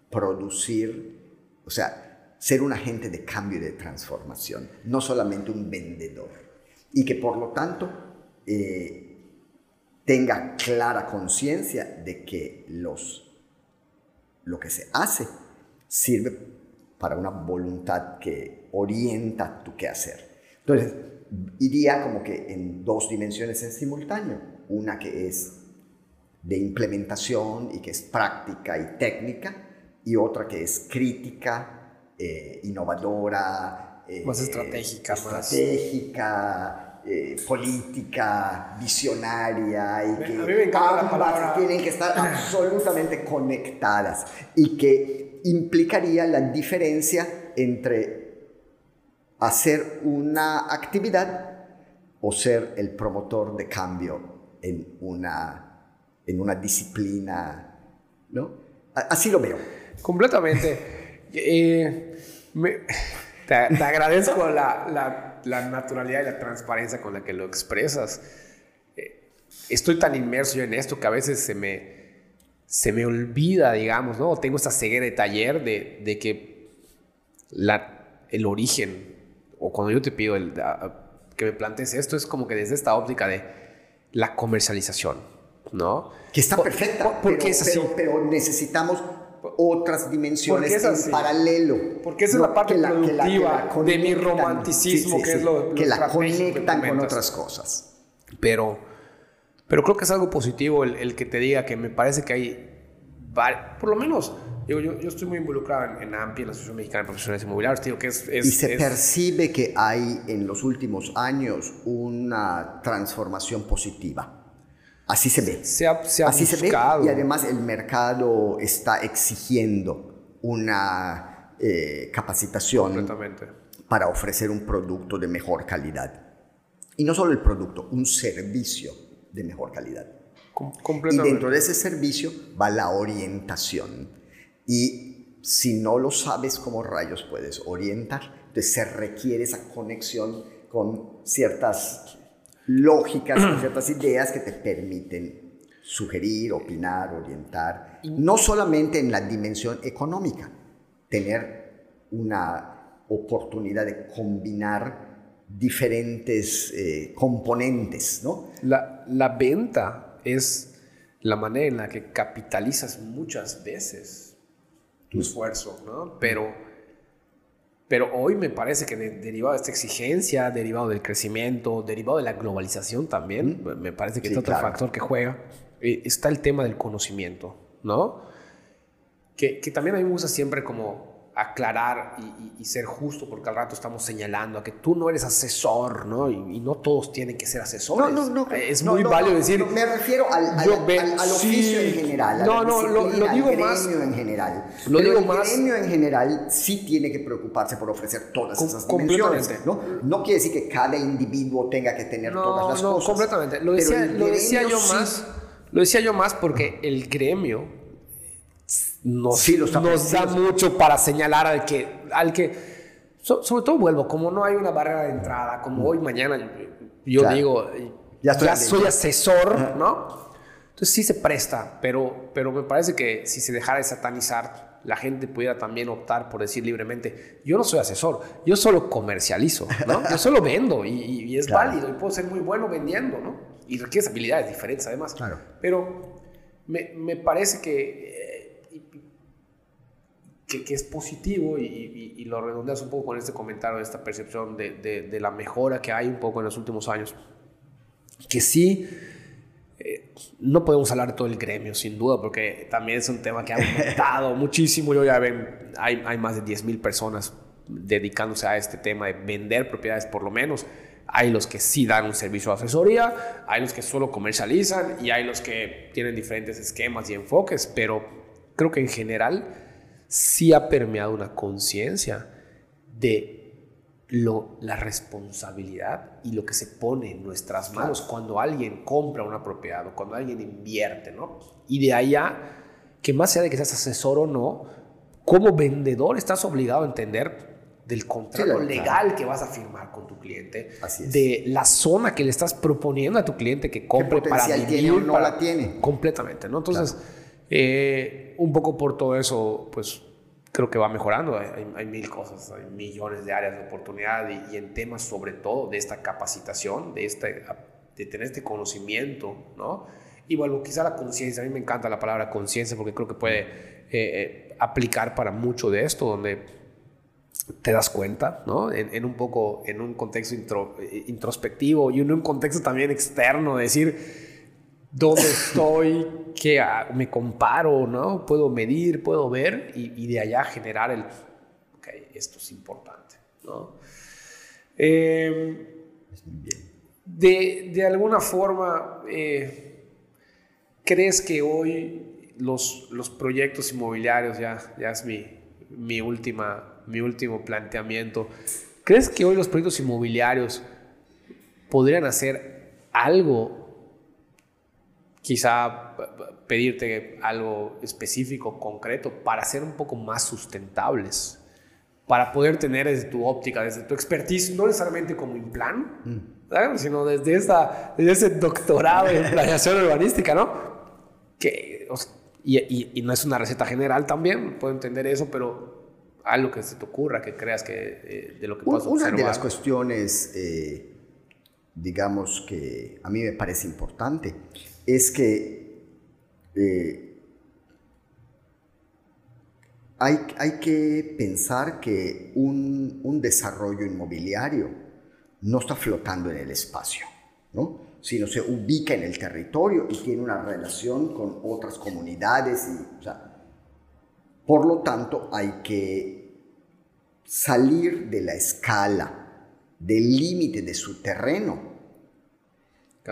producir, o sea, ser un agente de cambio y de transformación, no solamente un vendedor. Y que por lo tanto eh, tenga clara conciencia de que los, lo que se hace sirve para una voluntad que orienta tu quehacer. Entonces, iría como que en dos dimensiones en simultáneo. Una que es de implementación y que es práctica y técnica, y otra que es crítica eh, innovadora, eh, más estratégica, estratégica eh, política, visionaria y que a mí me encanta la palabra. tienen que estar absolutamente conectadas y que implicaría la diferencia entre hacer una actividad o ser el promotor de cambio en una, en una disciplina, ¿no? Así lo veo. Completamente. Eh, te, agradezco la, naturalidad y la transparencia con la que lo expresas. Eh, estoy tan inmerso yo en esto que a veces se me, se me olvida, digamos, ¿no? Tengo esta ceguera de taller de, que la, el origen, o cuando yo te pido el, que me plantees esto, es como que desde esta óptica de la comercialización, ¿no? Que está perfecta, porque es así. pero necesitamos otras dimensiones en paralelo. Porque esa es la parte productiva de mi romanticismo, que es lo, que la conectan con otras cosas. Pero, pero creo que es algo positivo el, que te diga que me parece que hay, por lo menos, yo, yo, estoy muy involucrado en, AMPI, en la Asociación Mexicana de Profesionales Inmobiliarios, digo que es, y se percibe que hay en los últimos años una transformación positiva. Así se ve. Se ha, Así se ve y además el mercado está exigiendo una eh, capacitación para ofrecer un producto de mejor calidad. Y no solo el producto, un servicio de mejor calidad. y dentro de ese servicio va la orientación. Y si no lo sabes cómo rayos puedes orientar, entonces se requiere esa conexión con ciertas lógicas, ciertas ideas que te permiten sugerir, opinar, orientar, no solamente en la dimensión económica, tener una oportunidad de combinar diferentes eh, componentes, ¿no? La, la, venta es la manera en la que capitalizas muchas veces tu esfuerzo, ¿no? Pero, pero hoy me parece que derivado de esta exigencia, derivado del crecimiento, derivado de la globalización también, me parece que es otro factor que juega, eh, está el tema del conocimiento, ¿no? Que, que también a mí me gusta siempre como aclarar y, ser justo, porque al rato estamos señalando a que tú no eres asesor, ¿no? Y, no todos tienen que ser asesores. No, no, no. Es muy válido decir. me refiero al, al, oficio en general. no, no, lo, digo al más. gremio en general. Lo Pero digo el más. gremio en general sí tiene que preocuparse por ofrecer todas esas dimensiones. ¿no? no quiere decir que cada individuo tenga que tener todas las no, cosas. No, completamente. Lo decía, lo decía yo más. Lo decía yo más porque el gremio nos, nos da mucho para señalar al que, al que sobre todo vuelvo, como no hay una barrera de entrada, como hoy, mañana, yo digo, ya, soy asesor, ¿no? Entonces sí se presta, pero, pero me parece que si se dejara de satanizar, la gente pudiera también optar por decir libremente, yo no soy asesor, yo solo comercializo, ¿no? Yo solo vendo y, es válido y puedo ser muy bueno vendiendo, ¿no? Y requiere habilidades diferentes además. Claro. Pero me, me parece que que, es positivo y, lo redondeas un poco con este comentario, de esta percepción de, de, la mejora que hay un poco en los últimos años. Que sí, eh, no podemos hablar de todo el gremio, sin duda, porque también es un tema que ha aumentado muchísimo. Yo ya ven, hay, hay más de 10.000 personas dedicándose a este tema de vender propiedades por lo menos. Hay los que sí dan un servicio de asesoría, hay los que solo comercializan y hay los que tienen diferentes esquemas y enfoques, pero creo que en general sí ha permeado una conciencia de lo, la responsabilidad y lo que se pone en nuestras manos cuando alguien compra una propiedad o cuando alguien invierte, ¿no? Y de allá, que más allá de que seas asesor o no, como vendedor estás obligado a entender del contrato legal que vas a firmar con tu cliente, de la zona que le estás proponiendo a tu cliente que compre para vivir, tiene o no la tiene. Completamente, ¿no? Entonces, eh, un poco por todo eso, pues creo que va mejorando. Hay, mil cosas, hay millones de áreas de oportunidad y, en temas sobre todo de esta capacitación, de, este, de tener este conocimiento, ¿no? Y bueno, quizá la conciencia, a mí me encanta la palabra conciencia porque creo que puede eh, eh, aplicar para mucho de esto, donde te das cuenta, ¿no? En, un poco, en un contexto introspectivo y en un contexto también externo, decir, dónde estoy, que me comparo, ¿no? Puedo medir, puedo ver y, de allá generar el, ok, esto es importante, ¿no? Em, de, de, alguna forma, eh, ¿crees que hoy los, los proyectos inmobiliarios, ya, ya es mi, mi, última, mi último planteamiento, ¿crees que hoy los proyectos inmobiliarios podrían hacer algo quizá pedirte algo específico, concreto, para ser un poco más sustentables, para poder tener desde tu óptica, desde tu expertise, no necesariamente como implan, mm. sino desde, esta, desde ese doctorado en planeación urbanística, ¿no? Que, y, y, no es una receta general también, puedo entender eso, pero algo que se te ocurra, que creas que eh, de lo que puedas Una de las cuestiones, eh, digamos, que a mí me parece importante, es que eh, hay, hay, que pensar que un, un, desarrollo inmobiliario no está flotando en el espacio, ¿no? sino se ubica en el territorio y tiene una relación con otras comunidades. Y, por lo tanto, hay que salir de la escala, del límite de su terreno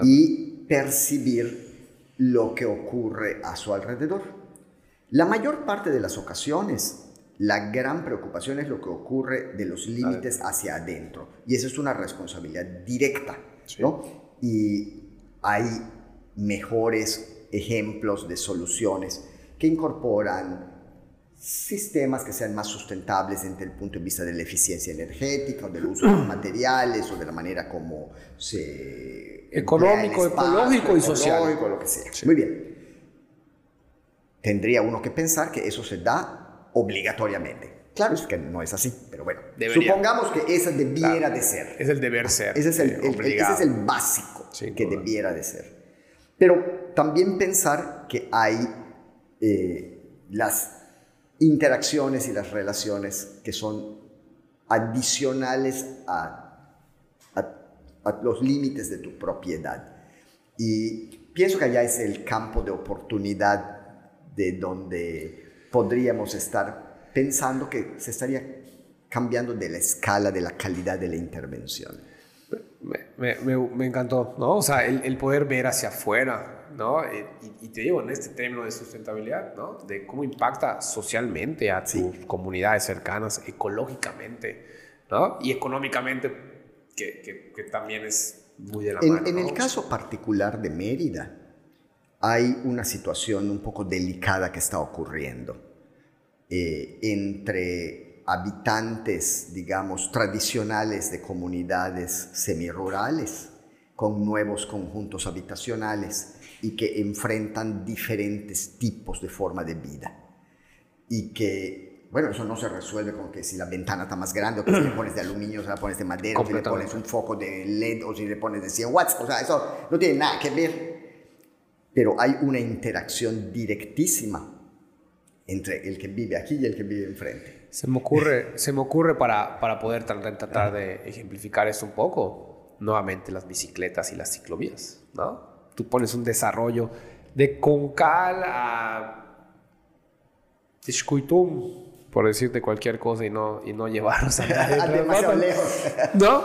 y percibir lo que ocurre a su alrededor. La mayor parte de las ocasiones, la gran preocupación es lo que ocurre de los límites hacia adentro. Y esa es una responsabilidad directa. ¿no? Y hay mejores ejemplos de soluciones que incorporan sistemas que sean más sustentables desde el punto de vista de la eficiencia energética o del uso de los materiales o de la manera como se económico, ecológico y social. lo que sea. Muy bien. Tendría uno que pensar que eso se da obligatoriamente. Claro, es que no es así, pero bueno. Supongamos que esa debiera de ser. Es el deber ser. Ese es el, ese es el básico que debiera de ser. Pero también pensar que hay eh, las interacciones y las relaciones que son adicionales a, los límites de tu propiedad. Y pienso que allá es el campo de oportunidad de donde podríamos estar pensando que se estaría cambiando de la escala de la calidad de la intervención. Me, me, me encantó, ¿no? O sea, el, el, poder ver hacia afuera, ¿no? Eh, y, y, te digo, en este término de sustentabilidad, ¿no? De cómo impacta socialmente a tus sí. comunidades cercanas, ecológicamente, ¿no? Y económicamente, que, que, que también es muy de la en, mano. En ¿no? el caso particular de Mérida, hay una situación un poco delicada que está ocurriendo eh, entre habitantes, digamos, tradicionales de comunidades semirurales con nuevos conjuntos habitacionales y que enfrentan diferentes tipos de forma de vida. Y que, bueno, eso no se resuelve con que si la ventana está más grande o que si le pones de aluminio, o si la pones de madera, o si le pones un foco de LED o si le pones de 100 watts. O sea, eso no tiene nada que ver pero hay una interacción directísima entre el que vive aquí y el que vive enfrente. Se me ocurre, se me ocurre para, para poder tratar de ejemplificar esto un poco, nuevamente las bicicletas y las ciclovías, ¿no? Tú pones un desarrollo de Concal a Tishkuitum, por decirte cualquier cosa y no, y no llevarnos a, a demasiado lejos. ¿No?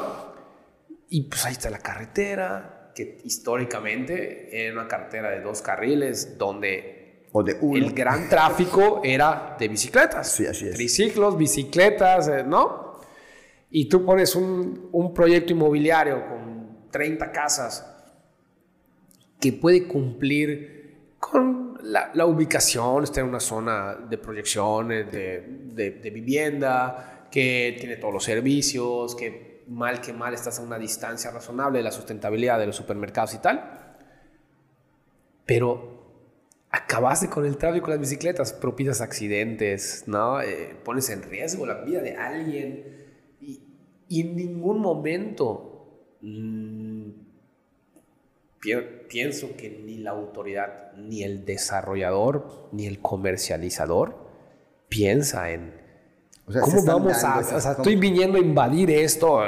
Y pues ahí está la carretera, que históricamente era una carretera de dos carriles donde o de uno. el gran tráfico era de bicicletas. Sí, así es. Triciclos, bicicletas, eh, ¿no? Y tú pones un, un, proyecto inmobiliario con 30 casas que puede cumplir con la, ubicación, está en una zona de proyecciones, de, vivienda, que tiene todos los servicios, que mal que mal estás a una distancia razonable de la sustentabilidad de los supermercados y tal. Pero acabaste con el tráfico las bicicletas, propicias accidentes, ¿no? Eh, pones en riesgo la vida de alguien y, en ningún momento pi pienso que ni la autoridad, ni el desarrollador, ni el comercializador piensa en o sea, ¿Cómo vamos a.? O sea, estoy viniendo a invadir esto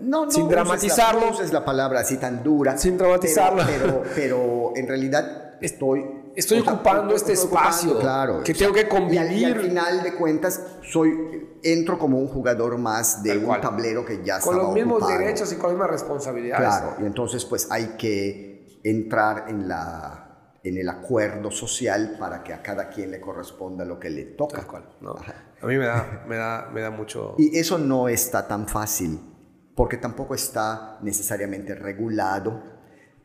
no, no, sin dramatizarlo. No es la palabra así tan dura. Sin dramatizarlo. Pero, pero, pero en realidad estoy. Estoy ocupando este estoy espacio. Ocupando, claro. Que tengo que convivir. Y al, y al, final de cuentas, soy, entro como un jugador más de un tablero que ya Con los mismos ocupado. derechos y con las mismas responsabilidades. Claro, y entonces, pues hay que entrar en la en el acuerdo social para que a cada quien le corresponda lo que le toca. Tal cual, ¿no? A mí me da, me, da, me da mucho... Y eso no está tan fácil, porque tampoco está necesariamente regulado,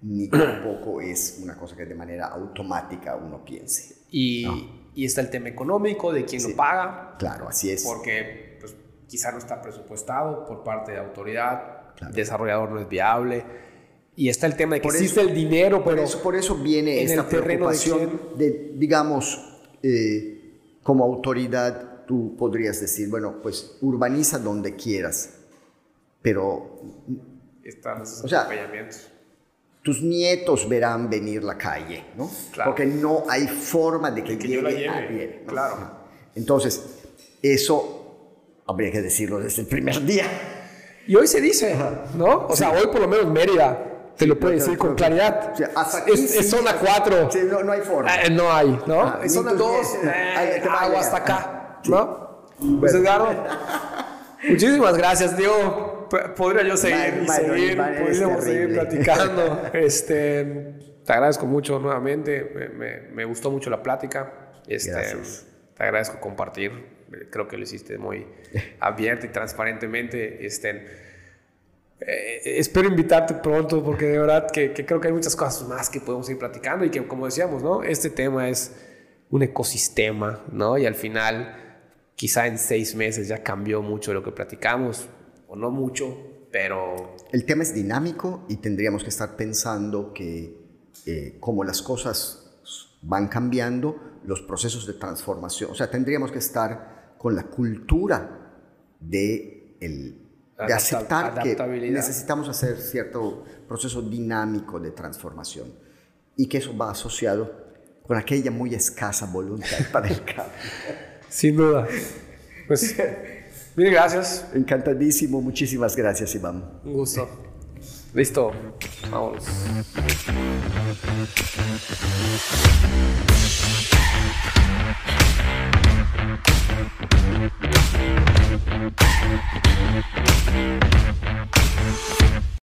ni tampoco es una cosa que de manera automática uno piense. Y, ¿no? y está el tema económico de quién sí. lo paga. Claro, así es. Porque pues, quizá no está presupuestado por parte de autoridad, claro. el desarrollador no es viable y está el tema de que por existe eso, el dinero, pero por eso, por eso viene en esta el terreno preocupación de, de digamos, eh, como autoridad, tú podrías decir, bueno, pues urbaniza donde quieras, pero... Están esos o sea, acompañamientos. Tus nietos verán venir la calle, ¿no? Claro. Porque no hay forma de que, que llegue lleve. nadie. ¿no? Claro. Entonces, eso habría que decirlo desde el primer día. Y hoy se dice, ¿no? O Sí. sea, hoy por lo menos Mérida te lo puede decir con claridad. O sea, hasta aquí es, sí, es zona 4. Sí, no, no hay forma. Eh, no hay, ¿no? Ah, es zona tus 2. diez, Eh, a agua llegar. hasta acá, Sí. ¿no? Pues Edgardo, muchísimas gracias, Diego. Podría yo seguir y seguir, podríamos seguir platicando. este, te agradezco mucho nuevamente. Me, me- me gustó mucho la plática. Este, Gracias. Te agradezco compartir. Creo que lo hiciste muy abierto y transparentemente. Este, eh, espero invitarte pronto porque de verdad que, que, creo que hay muchas cosas más que podemos ir platicando y que como decíamos, ¿no? Este tema es un ecosistema, ¿no? Y al final, quizá en seis meses ya cambió mucho lo que platicamos, o no mucho, pero... El tema es dinámico y tendríamos que estar pensando que eh, como las cosas van cambiando, los procesos de transformación, o sea, tendríamos que estar con la cultura de, el, de aceptar que necesitamos hacer cierto proceso dinámico de transformación. y que eso va asociado con aquella muy escasa voluntad para el cambio. Sin duda. Pues, Mil gracias. Encantadísimo. Muchísimas gracias, Iván. Un gusto. Listo. Vámonos.